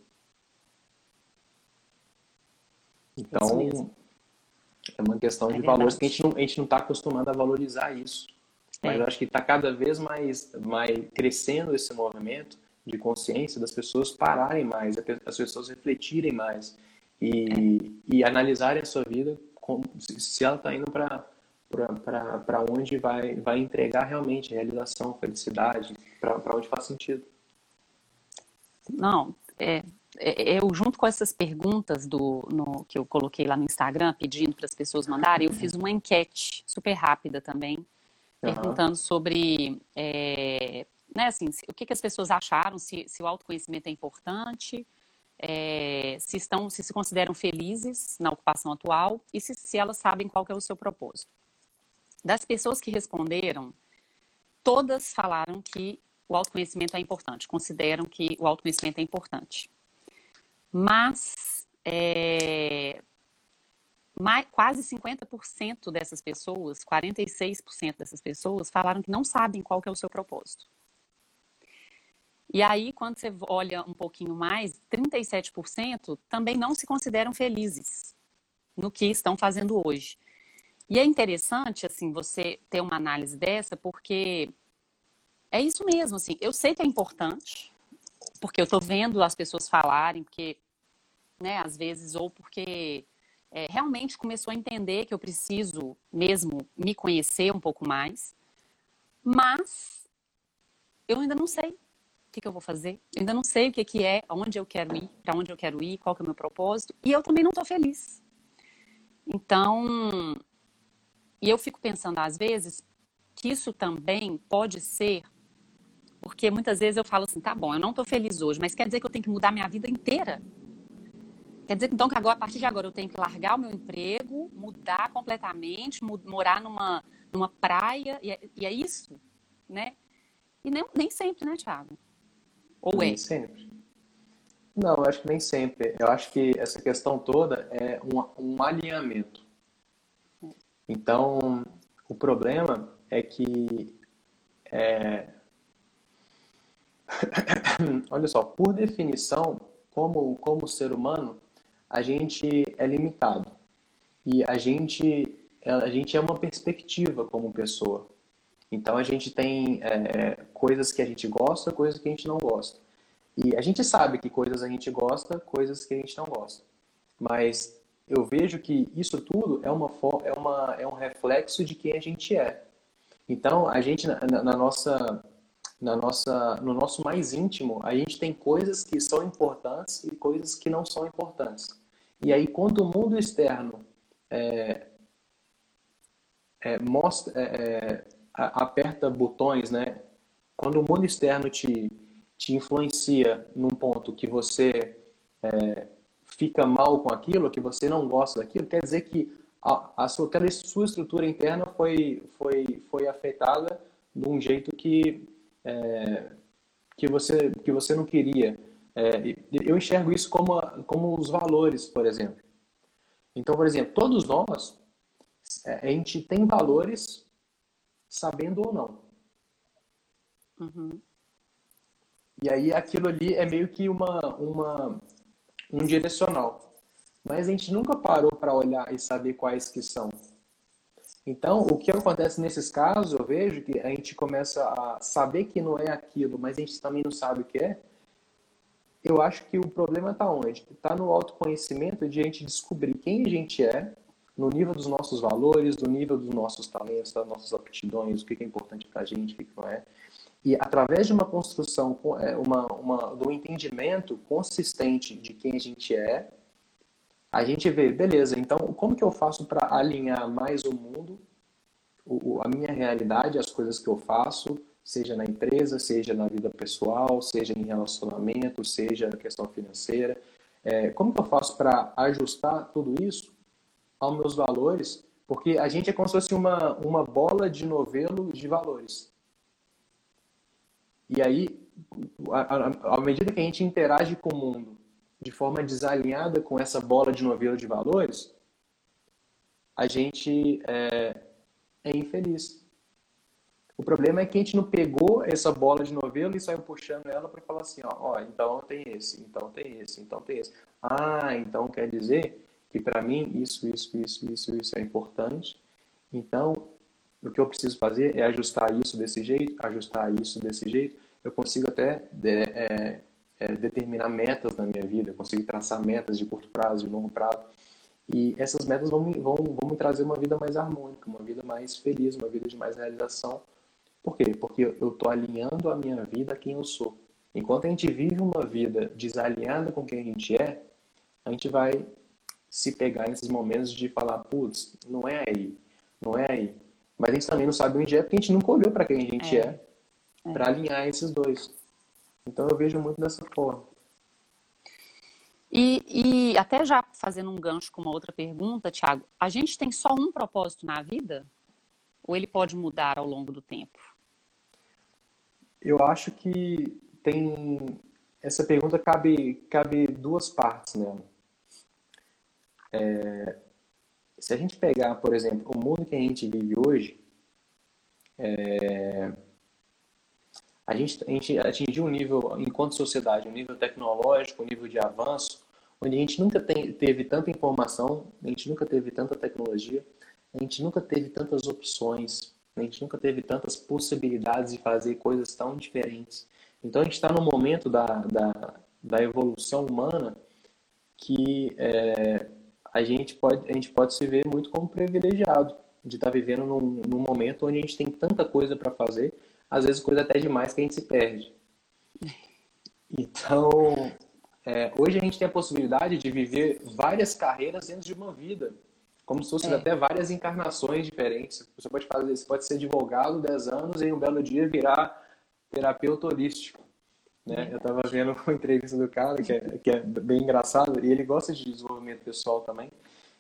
Então, é uma questão é de valores que a gente não está acostumado a valorizar isso. É. Mas eu acho que está cada vez mais, mais crescendo esse movimento de consciência das pessoas pararem mais, as pessoas refletirem mais e, e analisarem a sua vida como, se ela está indo para para onde vai, vai entregar realmente realização, felicidade, para onde faz sentido. Não, é, é, eu junto com essas perguntas do no, que eu coloquei lá no Instagram pedindo para as pessoas mandarem, eu fiz uma enquete super rápida também uhum. perguntando sobre é, né, assim, o que, que as pessoas acharam, se, se o autoconhecimento é importante, é, se estão, se se consideram felizes na ocupação atual e se, se elas sabem qual é o seu propósito. Das pessoas que responderam, todas falaram que o autoconhecimento é importante, consideram que o autoconhecimento é importante. Mas é, mais, quase 50% dessas pessoas, 46% dessas pessoas, falaram que não sabem qual é o seu propósito. E aí, quando você olha um pouquinho mais, 37% também não se consideram felizes no que estão fazendo hoje. E é interessante, assim, você ter uma análise dessa, porque é isso mesmo, assim, eu sei que é importante, porque eu estou vendo as pessoas falarem, porque, né, às vezes, ou porque é, realmente começou a entender que eu preciso mesmo me conhecer um pouco mais, mas eu ainda não sei o que, que eu vou fazer, eu ainda não sei o que, que é, aonde eu quero ir, para onde eu quero ir, qual que é o meu propósito, e eu também não estou feliz. Então, e eu fico pensando às vezes que isso também pode ser porque muitas vezes eu falo assim, tá bom, eu não estou feliz hoje, mas quer dizer que eu tenho que mudar minha vida inteira? Quer dizer então que agora, a partir de agora, eu tenho que largar o meu emprego, mudar completamente, morar numa, numa praia, e é, e é isso, né? E nem, nem sempre, né, Thiago? Ou nem é? Nem sempre. Não, eu acho que nem sempre. Eu acho que essa questão toda é um, um alinhamento. Então, o problema é que é... olha só, por definição, como, como ser humano, a gente é limitado. E a gente, a gente é uma perspectiva como pessoa. Então a gente tem é, coisas que a gente gosta, coisas que a gente não gosta. E a gente sabe que coisas a gente gosta, coisas que a gente não gosta. Mas eu vejo que isso tudo é, uma, é, uma, é um reflexo de quem a gente é. Então, a gente, na, na, nossa, na nossa, no nosso mais íntimo, a gente tem coisas que são importantes e coisas que não são importantes. E aí, quando o mundo externo é, é, mostra, é, é aperta botões, né? Quando o mundo externo te, te influencia num ponto que você é, fica mal com aquilo, que você não gosta daquilo, quer dizer que a, a sua, aquela sua estrutura interna foi, foi, foi afetada de um jeito que, é, que, você, que você não queria. É, eu enxergo isso como, como os valores, por exemplo. Então, por exemplo, todos nós, é, a gente tem valores sabendo ou não. Uhum. E aí aquilo ali é meio que uma, uma, um direcional. Mas a gente nunca parou para olhar e saber quais que são. Então, o que acontece nesses casos, eu vejo que a gente começa a saber que não é aquilo, mas a gente também não sabe o que é eu acho que o problema está onde? Está no autoconhecimento de a gente descobrir quem a gente é, no nível dos nossos valores, no nível dos nossos talentos, das nossas aptidões, o que é importante para a gente, o que não é. E através de uma construção, é, uma, uma, um entendimento consistente de quem a gente é, a gente vê, beleza, então como que eu faço para alinhar mais o mundo, o, a minha realidade, as coisas que eu faço, seja na empresa, seja na vida pessoal, seja em relacionamento, seja na questão financeira. É, como que eu faço para ajustar tudo isso aos meus valores? Porque a gente é como se fosse uma, uma bola de novelo de valores. E aí, à medida que a gente interage com o mundo de forma desalinhada com essa bola de novelo de valores, a gente é, é infeliz. O problema é que a gente não pegou essa bola de novelo e saiu puxando ela para falar assim, ó, ó, então tem esse, então tem esse, então tem esse. Ah, então quer dizer que para mim isso, isso, isso, isso, isso é importante. Então, o que eu preciso fazer é ajustar isso desse jeito, ajustar isso desse jeito. Eu consigo até de, é, é, determinar metas na minha vida, eu consigo traçar metas de curto prazo, de longo prazo. E essas metas vão, vão, vão me trazer uma vida mais harmônica, uma vida mais feliz, uma vida de mais realização por quê? Porque eu estou alinhando a minha vida a quem eu sou. Enquanto a gente vive uma vida desalinhada com quem a gente é, a gente vai se pegar nesses momentos de falar, putz, não é aí, não é aí. Mas a gente também não sabe onde é porque a gente nunca olhou para quem a gente é, é, é. para alinhar esses dois. Então eu vejo muito dessa forma. E, e, até já fazendo um gancho com uma outra pergunta, Thiago, a gente tem só um propósito na vida? Ou ele pode mudar ao longo do tempo? Eu acho que tem essa pergunta cabe cabe duas partes nela. É, se a gente pegar, por exemplo, o mundo que a gente vive hoje, é, a, gente, a gente atingiu um nível, enquanto sociedade, um nível tecnológico, um nível de avanço, onde a gente nunca tem, teve tanta informação, a gente nunca teve tanta tecnologia, a gente nunca teve tantas opções, a gente nunca teve tantas possibilidades de fazer coisas tão diferentes. Então a gente está no momento da, da, da, evolução humana que é, a, gente pode, a gente pode se ver muito como privilegiado de estar tá vivendo num, num momento onde a gente tem tanta coisa para fazer, às vezes coisa até demais que a gente se perde. Então, é, hoje a gente tem a possibilidade de viver várias carreiras dentro de uma vida, como se fossem é. até várias encarnações diferentes. Você pode fazer, você pode ser advogado 10 anos e em um belo dia virar terapeuta holístico. Né? Eu estava vendo uma entrevista do cara que é, que é bem engraçado e ele gosta de desenvolvimento pessoal também.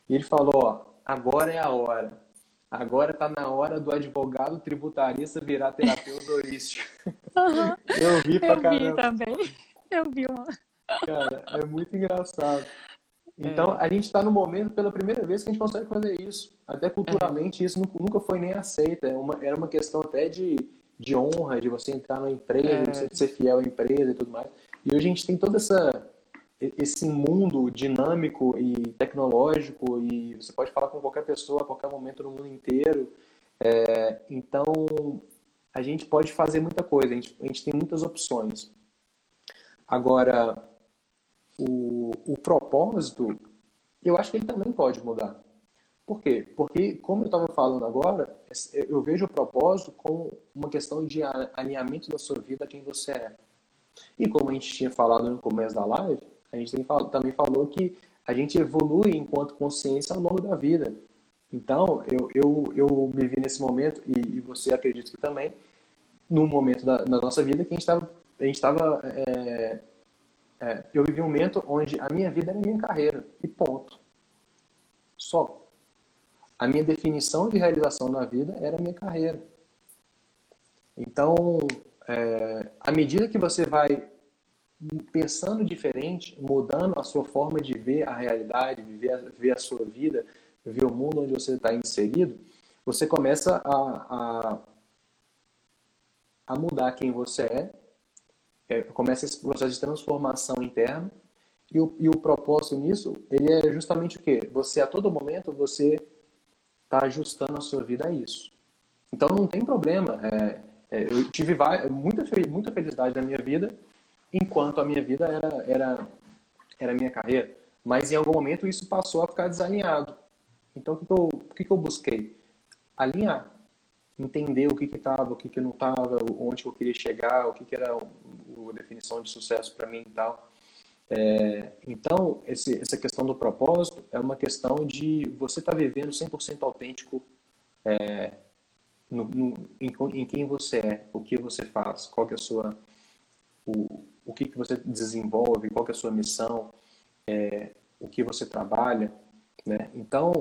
E ele falou: ó, agora é a hora. Agora está na hora do advogado tributarista virar terapeuta holístico. Uhum. Eu vi pra Eu caramba. vi também. Eu vi uma. Cara, é muito engraçado. Então, é. a gente está no momento, pela primeira vez, que a gente consegue fazer isso. Até culturalmente, é. isso nunca foi nem aceito. É uma, era uma questão até de, de honra, de você entrar na empresa, é. de você ser fiel à empresa e tudo mais. E hoje a gente tem todo essa, esse mundo dinâmico e tecnológico, e você pode falar com qualquer pessoa a qualquer momento no mundo inteiro. É, então, a gente pode fazer muita coisa, a gente, a gente tem muitas opções. Agora, o, o propósito, eu acho que ele também pode mudar. Por quê? Porque, como eu estava falando agora, eu vejo o propósito como uma questão de alinhamento da sua vida a quem você é. E como a gente tinha falado no começo da live, a gente também falou que a gente evolui enquanto consciência ao longo da vida. Então, eu, eu, eu me vi nesse momento, e, e você acredita que também, num momento da, da nossa vida que a gente estava é, é, eu vivi um momento onde a minha vida era a minha carreira, e ponto. Só. A minha definição de realização na vida era a minha carreira. Então, é, à medida que você vai pensando diferente, mudando a sua forma de ver a realidade, ver ver a sua vida, ver o mundo onde você está inserido, você começa a, a, a mudar quem você é é, começa esse processo de transformação interna e o, e o propósito nisso, ele é justamente o quê? Você, a todo momento, você está ajustando a sua vida a isso. Então, não tem problema. É, é, eu tive muita, muita felicidade na minha vida, enquanto a minha vida era, era, era minha carreira. Mas, em algum momento, isso passou a ficar desalinhado. Então, o que, que, eu, que, que eu busquei? Alinhar entender o que que estava, o que que não estava, onde eu queria chegar, o que que era a definição de sucesso para mim e tal. É, então, esse, essa questão do propósito é uma questão de você estar tá vivendo 100% autêntico é, no, no, em, em, quem você é, o que você faz, qual que é a sua, o, o que, que você desenvolve, qual que é a sua missão, é, o que você trabalha, né? Então,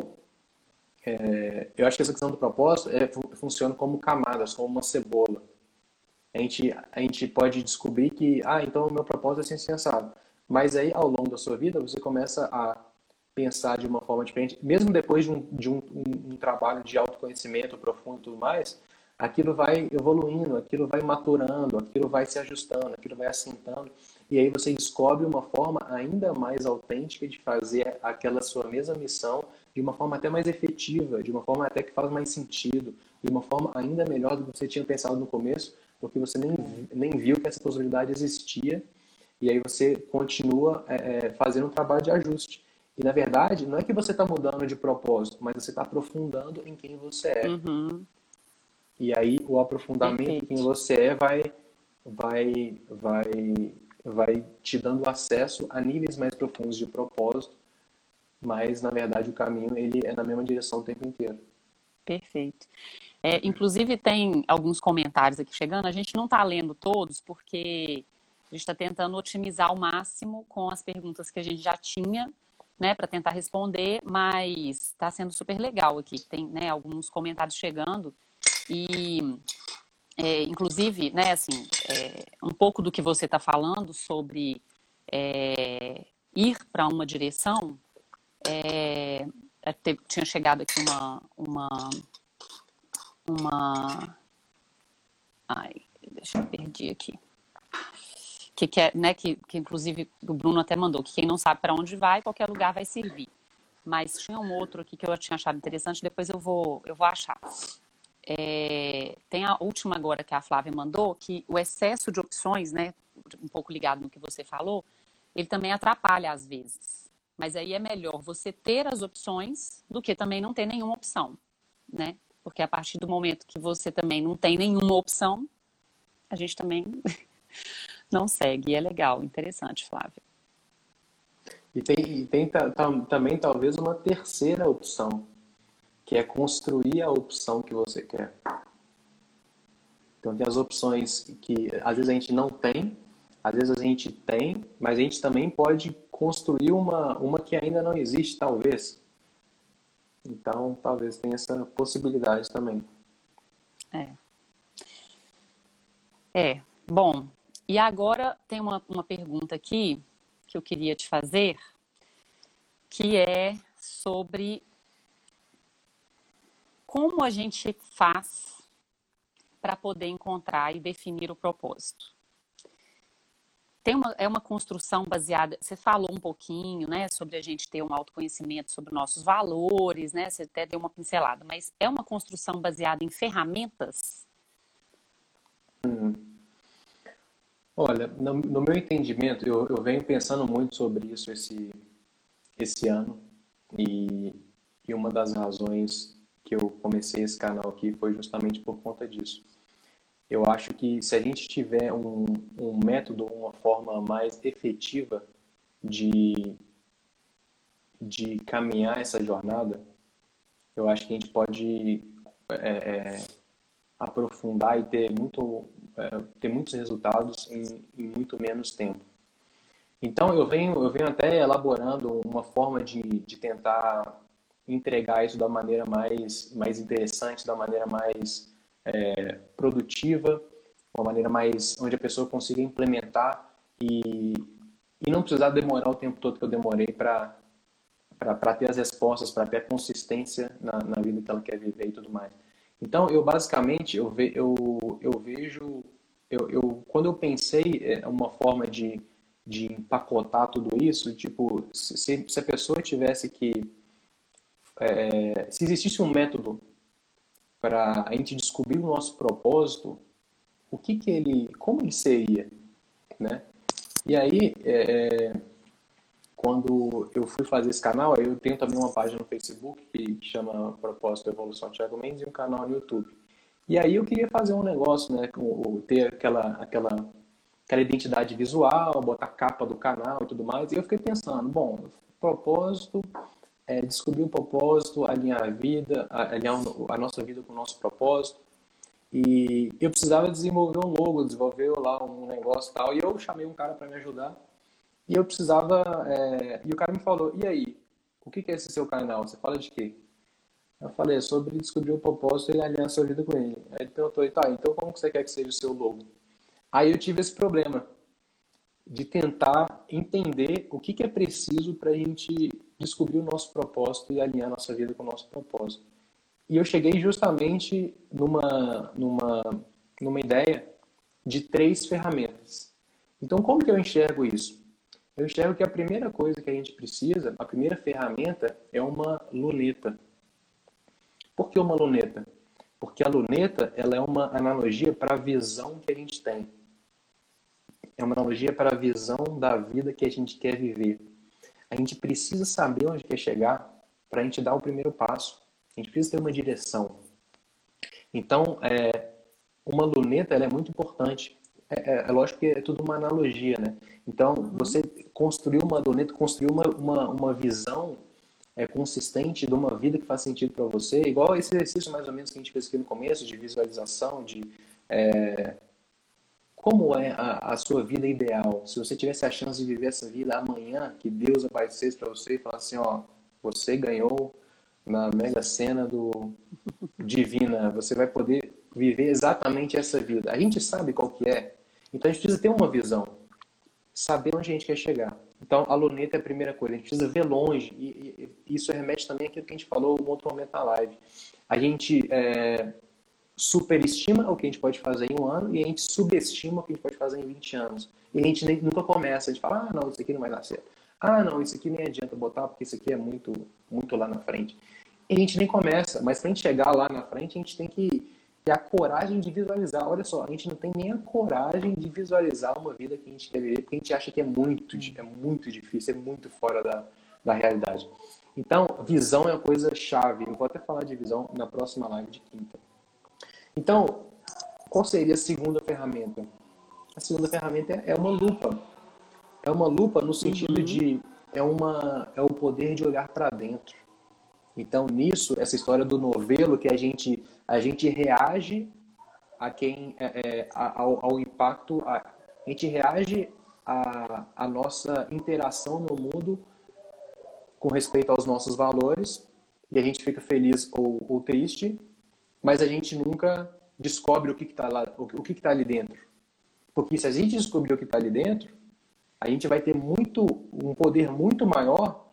é, eu acho que essa questão do propósito é, funciona como camadas, como uma cebola. A gente, a gente pode descobrir que, ah, então o meu propósito é ser sensado. Mas aí, ao longo da sua vida, você começa a pensar de uma forma diferente. Mesmo depois de um, de um, um, um trabalho de autoconhecimento profundo e tudo mais, aquilo vai evoluindo, aquilo vai maturando, aquilo vai se ajustando, aquilo vai assentando. E aí você descobre uma forma ainda mais autêntica de fazer aquela sua mesma missão de uma forma até mais efetiva, de uma forma até que faz mais sentido, de uma forma ainda melhor do que você tinha pensado no começo, porque você nem, nem viu que essa possibilidade existia, e aí você continua é, é fazendo um trabalho de ajuste. E na verdade, não é que você está mudando de propósito, mas você está aprofundando em quem você é. Uhum. E aí o aprofundamento em quem você é vai, vai, vai, vai te dando acesso a níveis mais profundos de propósito mas na verdade o caminho ele é na mesma direção o tempo inteiro. Perfeito. É, inclusive tem alguns comentários aqui chegando, a gente não está lendo todos porque a gente está tentando otimizar ao máximo com as perguntas que a gente já tinha, né, para tentar responder, mas está sendo super legal aqui. Tem né, alguns comentários chegando e é, inclusive, né, assim, é, um pouco do que você está falando sobre é, ir para uma direção, é, é, tinha chegado aqui uma, uma, uma, ai, deixa eu perder aqui, que, que, é, né, que, que inclusive o Bruno até mandou, que quem não sabe para onde vai, qualquer lugar vai servir. Mas tinha um outro aqui que eu tinha achado interessante, depois eu vou, eu vou achar. É, tem a última agora que a Flávia mandou, que o excesso de opções, né, um pouco ligado no que você falou, ele também atrapalha às vezes. Mas aí é melhor você ter as opções do que também não ter nenhuma opção, né? Porque a partir do momento que você também não tem nenhuma opção, a gente também não segue. E é legal, interessante, Flávia. E tem, e tem também talvez uma terceira opção, que é construir a opção que você quer. Então tem as opções que às vezes a gente não tem, às vezes a gente tem, mas a gente também pode construir uma, uma que ainda não existe, talvez. Então talvez tenha essa possibilidade também. É. É. Bom, e agora tem uma, uma pergunta aqui que eu queria te fazer, que é sobre como a gente faz para poder encontrar e definir o propósito. Tem uma, é uma construção baseada. Você falou um pouquinho, né, sobre a gente ter um autoconhecimento sobre nossos valores, né? Você até deu uma pincelada, mas é uma construção baseada em ferramentas. Hum. Olha, no, no, meu entendimento, eu, eu venho pensando muito sobre isso esse, esse ano e, e uma das razões que eu comecei esse canal aqui foi justamente por conta disso. Eu acho que se a gente tiver um, um método, uma forma mais efetiva de, de caminhar essa jornada, eu acho que a gente pode é, é, aprofundar e ter, muito, é, ter muitos resultados em, em, muito menos tempo. Então eu venho, eu venho até elaborando uma forma de, de tentar entregar isso da maneira mais, mais interessante, da maneira mais é, produtiva, uma maneira mais onde a pessoa consiga implementar e, e não precisar demorar o tempo todo que eu demorei para para ter as respostas, para ter a consistência na, na vida que ela quer viver e tudo mais. Então, eu basicamente, eu, ve, eu, eu vejo, eu, eu, quando eu pensei é, uma forma de, de empacotar tudo isso, tipo, se, se a pessoa tivesse que é, se existisse um método para a gente descobrir o nosso propósito, o que que ele, como ele seria, né? E aí, é, quando eu fui fazer esse canal, eu tenho também uma página no Facebook que chama Propósito Evolução Thiago Mendes e um canal no YouTube. E aí eu queria fazer um negócio, né, ter aquela aquela aquela identidade visual, botar capa do canal e tudo mais. E eu fiquei pensando, bom, propósito é, descobrir o propósito, alinhar a vida, alinhar a nossa vida com o nosso propósito. E eu precisava desenvolver um logo, desenvolver lá um negócio e tal. E eu chamei um cara para me ajudar. E eu precisava. É... E o cara me falou: e aí? O que é esse seu canal? Você fala de quê? Eu falei: é sobre descobrir o propósito e alinhar a sua vida com ele. Aí ele perguntou: tá, então como você quer que seja o seu logo? Aí eu tive esse problema de tentar entender o que, que é preciso para a gente descobrir o nosso propósito e alinhar nossa vida com o nosso propósito. E eu cheguei justamente numa, numa, numa ideia de três ferramentas. Então, como que eu enxergo isso? Eu enxergo que a primeira coisa que a gente precisa, a primeira ferramenta, é uma luneta. Por que uma luneta? Porque a luneta ela é uma analogia para a visão que a gente tem. É uma analogia para a visão da vida que a gente quer viver. A gente precisa saber onde quer chegar para a gente dar o primeiro passo. A gente precisa ter uma direção. Então, é, uma luneta é muito importante. É, é, é, lógico que é tudo uma analogia, né? Então, uhum. você construir uma luneta, construir uma, uma, uma visão é, consistente de uma vida que faz sentido para você, igual esse exercício mais ou menos que a gente fez aqui no começo, de visualização, de é, como é a, a, sua vida ideal? Se você tivesse a chance de viver essa vida amanhã, que Deus aparecesse para você e falasse assim, ó, você ganhou na mega cena do Divina, você vai poder viver exatamente essa vida. A gente sabe qual que é, então a gente precisa ter uma visão, saber onde a gente quer chegar. Então, a luneta é a primeira coisa, a gente precisa ver longe, e, e isso remete também àquilo que a gente falou em outro momento da live. A gente é, superestima o que a gente pode fazer em um ano e a gente subestima o que a gente pode fazer em 20 anos. E a gente nem, nunca começa, a gente fala, ah, não, isso aqui não vai dar certo. Ah, não, isso aqui nem adianta botar porque isso aqui é muito, muito lá na frente. E a gente nem começa, mas para a gente chegar lá na frente, a gente tem que ter a coragem de visualizar. Olha só, a gente não tem nem a coragem de visualizar uma vida que a gente quer viver, porque a gente acha que é muito, é muito difícil, é muito fora da, da realidade. Então, visão é uma coisa chave. Eu vou até falar de visão na próxima live de quinta. Então, qual seria a segunda ferramenta? A segunda ferramenta é uma lupa. É uma lupa no sentido uhum. de é uma é o poder de olhar para dentro. Então, nisso, essa história do novelo que a gente a gente reage a quem é, é ao, ao, impacto, a, a gente reage à, a nossa interação no mundo com respeito aos nossos valores e a gente fica feliz ou, ou triste mas a gente nunca descobre o que está lá, o que está ali dentro. Porque se a gente descobrir o que está ali dentro, a gente vai ter muito, um poder muito maior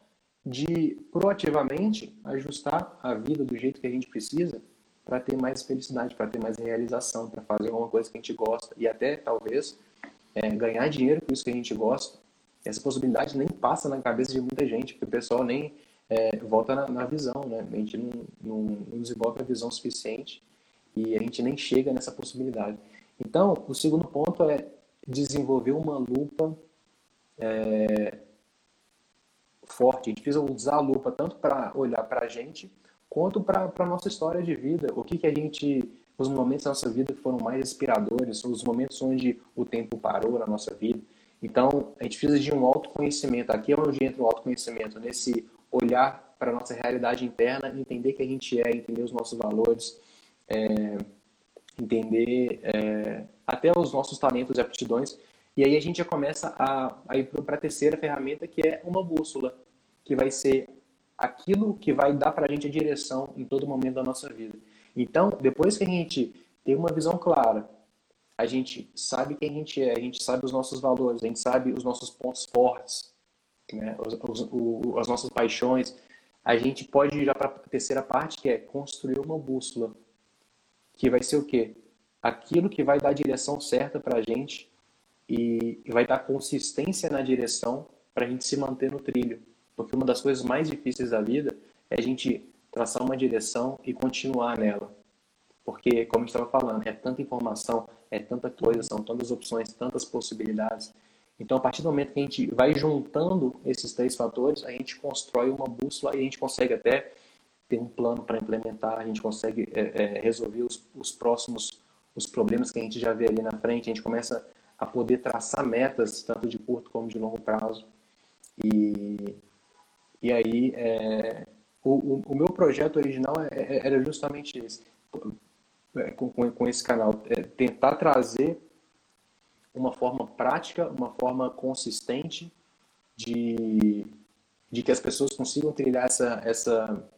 de proativamente ajustar a vida do jeito que a gente precisa para ter mais felicidade, para ter mais realização, para fazer alguma coisa que a gente gosta e até talvez é, ganhar dinheiro com isso que a gente gosta. Essa possibilidade nem passa na cabeça de muita gente, porque o pessoal nem é, volta na, na, visão, né? A gente não, não, não, desenvolve a visão suficiente e a gente nem chega nessa possibilidade. Então, o segundo ponto é desenvolver uma lupa é, forte. A gente precisa usar a lupa tanto para olhar para a gente quanto para a nossa história de vida. O que, que a gente, os momentos da nossa vida foram mais inspiradores, os momentos onde o tempo parou na nossa vida. Então, a gente precisa de um autoconhecimento. Aqui é onde entra o autoconhecimento, nesse olhar para a nossa realidade interna, entender quem a gente é, entender os nossos valores, é, entender é, até os nossos talentos e aptidões. E aí a gente já começa a, a ir para a terceira ferramenta, que é uma bússola, que vai ser aquilo que vai dar para a gente a direção em todo momento da nossa vida. Então, depois que a gente tem uma visão clara, a gente sabe quem a gente é, a gente sabe os nossos valores, a gente sabe os nossos pontos fortes, né? Os, os, o, as nossas paixões, a gente pode ir para a terceira parte, que é construir uma bússola, que vai ser o quê? Aquilo que vai dar a direção certa para a gente e vai dar consistência na direção para a gente se manter no trilho. Porque uma das coisas mais difíceis da vida é a gente traçar uma direção e continuar nela. Porque, como estava falando, é tanta informação, é tanta coisa, são tantas opções, tantas possibilidades. Então, a partir do momento que a gente vai juntando esses três fatores, a gente constrói uma bússola e a gente consegue até ter um plano para implementar, a gente consegue é, é, resolver os, os, próximos os problemas que a gente já vê ali na frente, a gente começa a poder traçar metas, tanto de curto como de longo prazo. E, e aí, é, o, o, o, meu projeto original é, é, era justamente esse, é, com, com esse canal, tentar trazer uma forma prática, uma forma consistente de, de que as pessoas consigam trilhar essa, essa,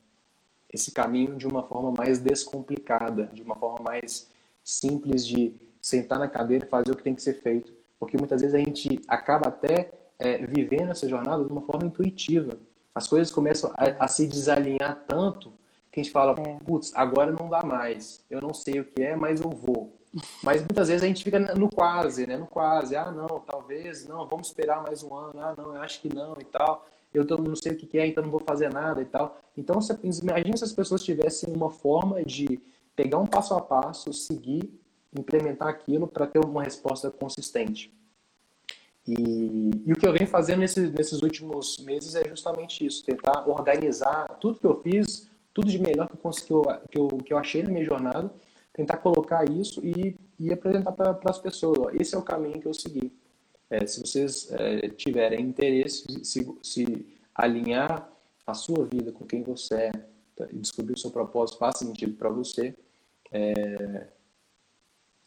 esse caminho de uma forma mais descomplicada, de uma forma mais simples de sentar na cadeira e fazer o que tem que ser feito. Porque muitas vezes a gente acaba até é, vivendo essa jornada de uma forma intuitiva. As coisas começam a, a se desalinhar tanto que a gente fala, é. putz, agora não dá mais. Eu não sei o que é, mas eu vou. Mas muitas vezes a gente fica no quase, né? No quase. Ah, não, talvez, não, vamos esperar mais um ano. Ah, não, eu acho que não e tal. Eu não sei o que é, então não vou fazer nada e tal. Então, imagine se as pessoas tivessem uma forma de pegar um passo a passo, seguir, implementar aquilo para ter uma resposta consistente. E, e, o que eu venho fazendo nesses, nesses últimos meses é justamente isso, tentar organizar tudo que eu fiz, tudo de melhor que eu, consegui, que eu, que eu achei na minha jornada, tentar colocar isso e, e apresentar para as pessoas. Ó, esse é o caminho que eu segui. É, se vocês é, tiverem interesse, se, se alinhar a sua vida com quem você é tá, e descobrir o seu propósito faz sentido para você, é,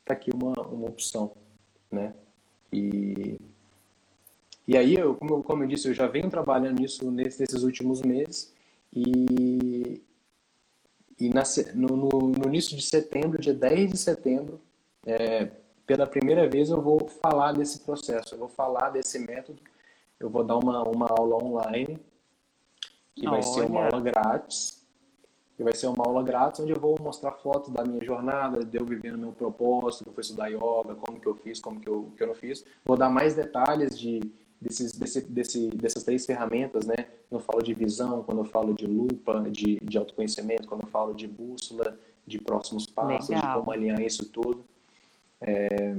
tá aqui uma, uma opção, né? E, e aí, eu, como, como eu disse, eu já venho trabalhando nisso nesses últimos meses e, e na, no, no, no, início de setembro, dia 10 de setembro, é, pela primeira vez eu vou falar desse processo, eu vou falar desse método, eu vou dar uma, uma aula online, que Olha. vai ser uma aula grátis, que vai ser uma aula grátis onde eu vou mostrar fotos da minha jornada, de eu vivendo meu propósito, que eu fui estudar yoga, como que eu fiz, como que eu, que eu não fiz. Vou dar mais detalhes de, desses, desse, desse, dessas três ferramentas, né? Quando eu falo de visão, quando eu falo de lupa, de, de autoconhecimento, quando eu falo de bússola, de próximos passos, Legal. de como alinhar isso tudo. É...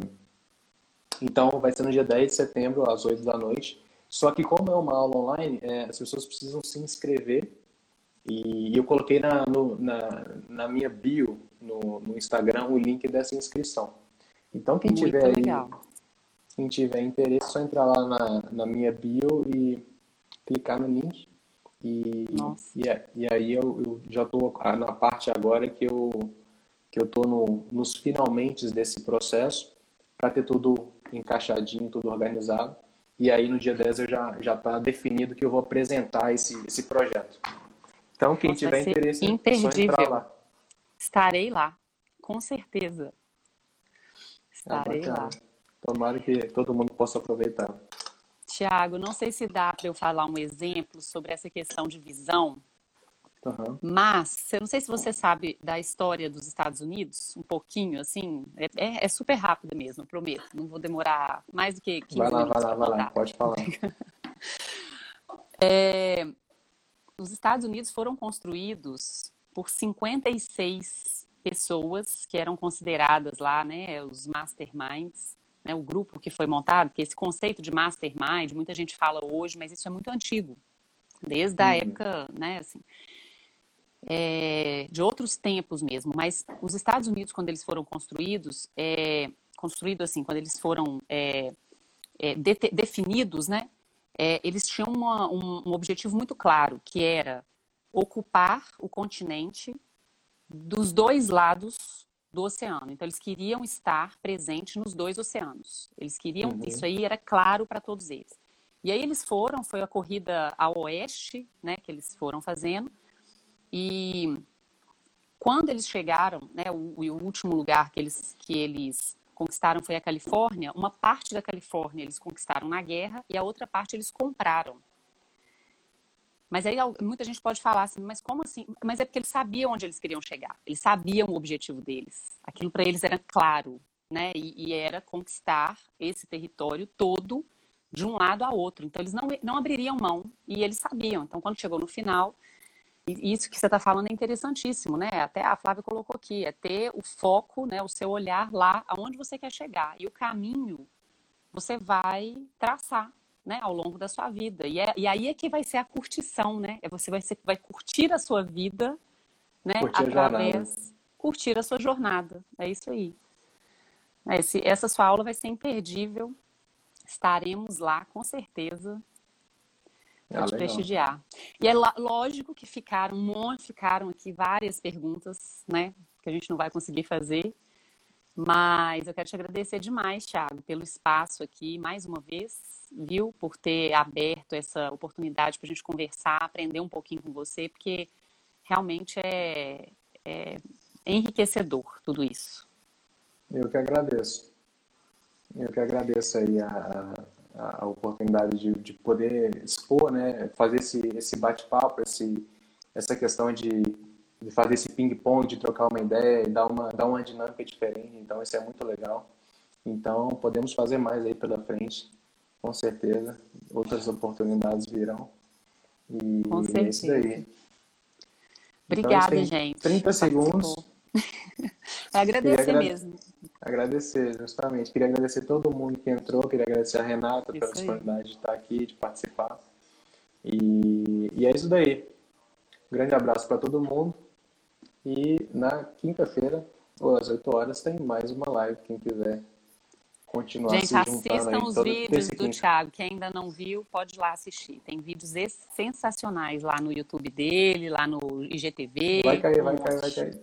Então, vai ser no dia 10 de setembro, às 8 da noite. Só que como é uma aula online, é, as pessoas precisam se inscrever e eu coloquei na, no, na, na minha bio no, no, Instagram o link dessa inscrição. Então, quem Muito tiver legal. Quem tiver interesse, é só entrar lá na, na minha bio e clicar no link. E, e, e, aí eu, eu já estou na parte agora que eu que eu estou no, nos finalmente desse processo para ter tudo encaixadinho, tudo organizado. E aí no dia 10 eu já já está definido que eu vou apresentar esse, esse projeto. Então quem Nossa, tiver interesse, imperdível. é só entrar lá. Estarei lá, com certeza. Estarei é lá. Tomara que todo mundo possa aproveitar. Tiago, não sei se dá para eu falar um exemplo sobre essa questão de visão, uhum. mas eu não sei se você sabe da história dos Estados Unidos, um pouquinho, assim, é, é, é super rápida mesmo, prometo, não vou demorar mais do que 15 vai lá, minutos. Vai lá, vai lá, pode falar. é, os Estados Unidos foram construídos por 56 pessoas que eram consideradas lá, né, os masterminds, né, o grupo que foi montado, porque esse conceito de mastermind, muita gente fala hoje, mas isso é muito antigo, desde a uhum. época, né, assim, é, de outros tempos mesmo. Mas os Estados Unidos, quando eles foram construídos, é, construído assim, quando eles foram é, é de, definidos, né, é, eles tinham uma, um, um objetivo muito claro, que era ocupar o continente dos dois lados do oceano. Então, eles queriam estar presentes nos dois oceanos. Eles queriam, uhum. isso aí era claro para todos eles. E aí eles foram, foi a corrida ao oeste, né, que eles foram fazendo. E quando eles chegaram, né, o, o último lugar que eles, que eles conquistaram foi a Califórnia. Uma parte da Califórnia eles conquistaram na guerra e a outra parte eles compraram. Mas aí muita gente pode falar assim, mas como assim? Mas é porque eles sabiam onde eles queriam chegar. Eles sabiam o objetivo deles. Aquilo para eles era claro, né? E, e, era conquistar esse território todo de um lado a outro. Então eles não, não abririam mão e eles sabiam. Então quando chegou no final, isso que você está falando é interessantíssimo, né? Até a Flávia colocou aqui, é ter o foco, né, o seu olhar lá aonde você quer chegar. E o caminho você vai traçar né, ao longo da sua vida. E, é, e aí é que vai ser a curtição, né? É você vai, ser, vai curtir a sua vida, né? Curtir através a curtir a sua jornada. É isso aí. Esse, essa sua aula vai ser imperdível. Estaremos lá, com certeza, para ah, te prestigiar. E é lógico que ficaram, um monte, ficaram aqui várias perguntas, né? Que a gente não vai conseguir fazer. Mas eu quero te agradecer demais, Thiago, pelo espaço aqui, mais uma vez, viu? Por ter aberto essa oportunidade para a gente conversar, aprender um pouquinho com você, porque realmente é, é enriquecedor tudo isso. Eu que agradeço. Eu que agradeço aí a, a, a oportunidade de, de poder expor, né? Fazer esse, esse bate-papo, esse, essa questão de de fazer esse ping-pong, de trocar uma ideia dar uma, dar uma dinâmica diferente. Então, isso é muito legal. Então, podemos fazer mais aí pela frente, com certeza. Outras oportunidades virão. E com certeza. é isso daí. Obrigada, então, gente. 30 segundos. é agradecer mesmo. Agradecer, justamente. Queria agradecer todo mundo que entrou, queria agradecer a Renata isso pela disponibilidade de estar aqui, de participar. E, e é isso daí. Um grande abraço para todo mundo. E na quinta-feira, às 8 horas, tem mais uma live. Quem quiser continuar Gente, assistam os vídeos do Thiago. Quem ainda não viu, pode ir lá assistir. Tem vídeos sensacionais lá no YouTube dele, lá no IGTV. Vai cair, vai cair, vai cair.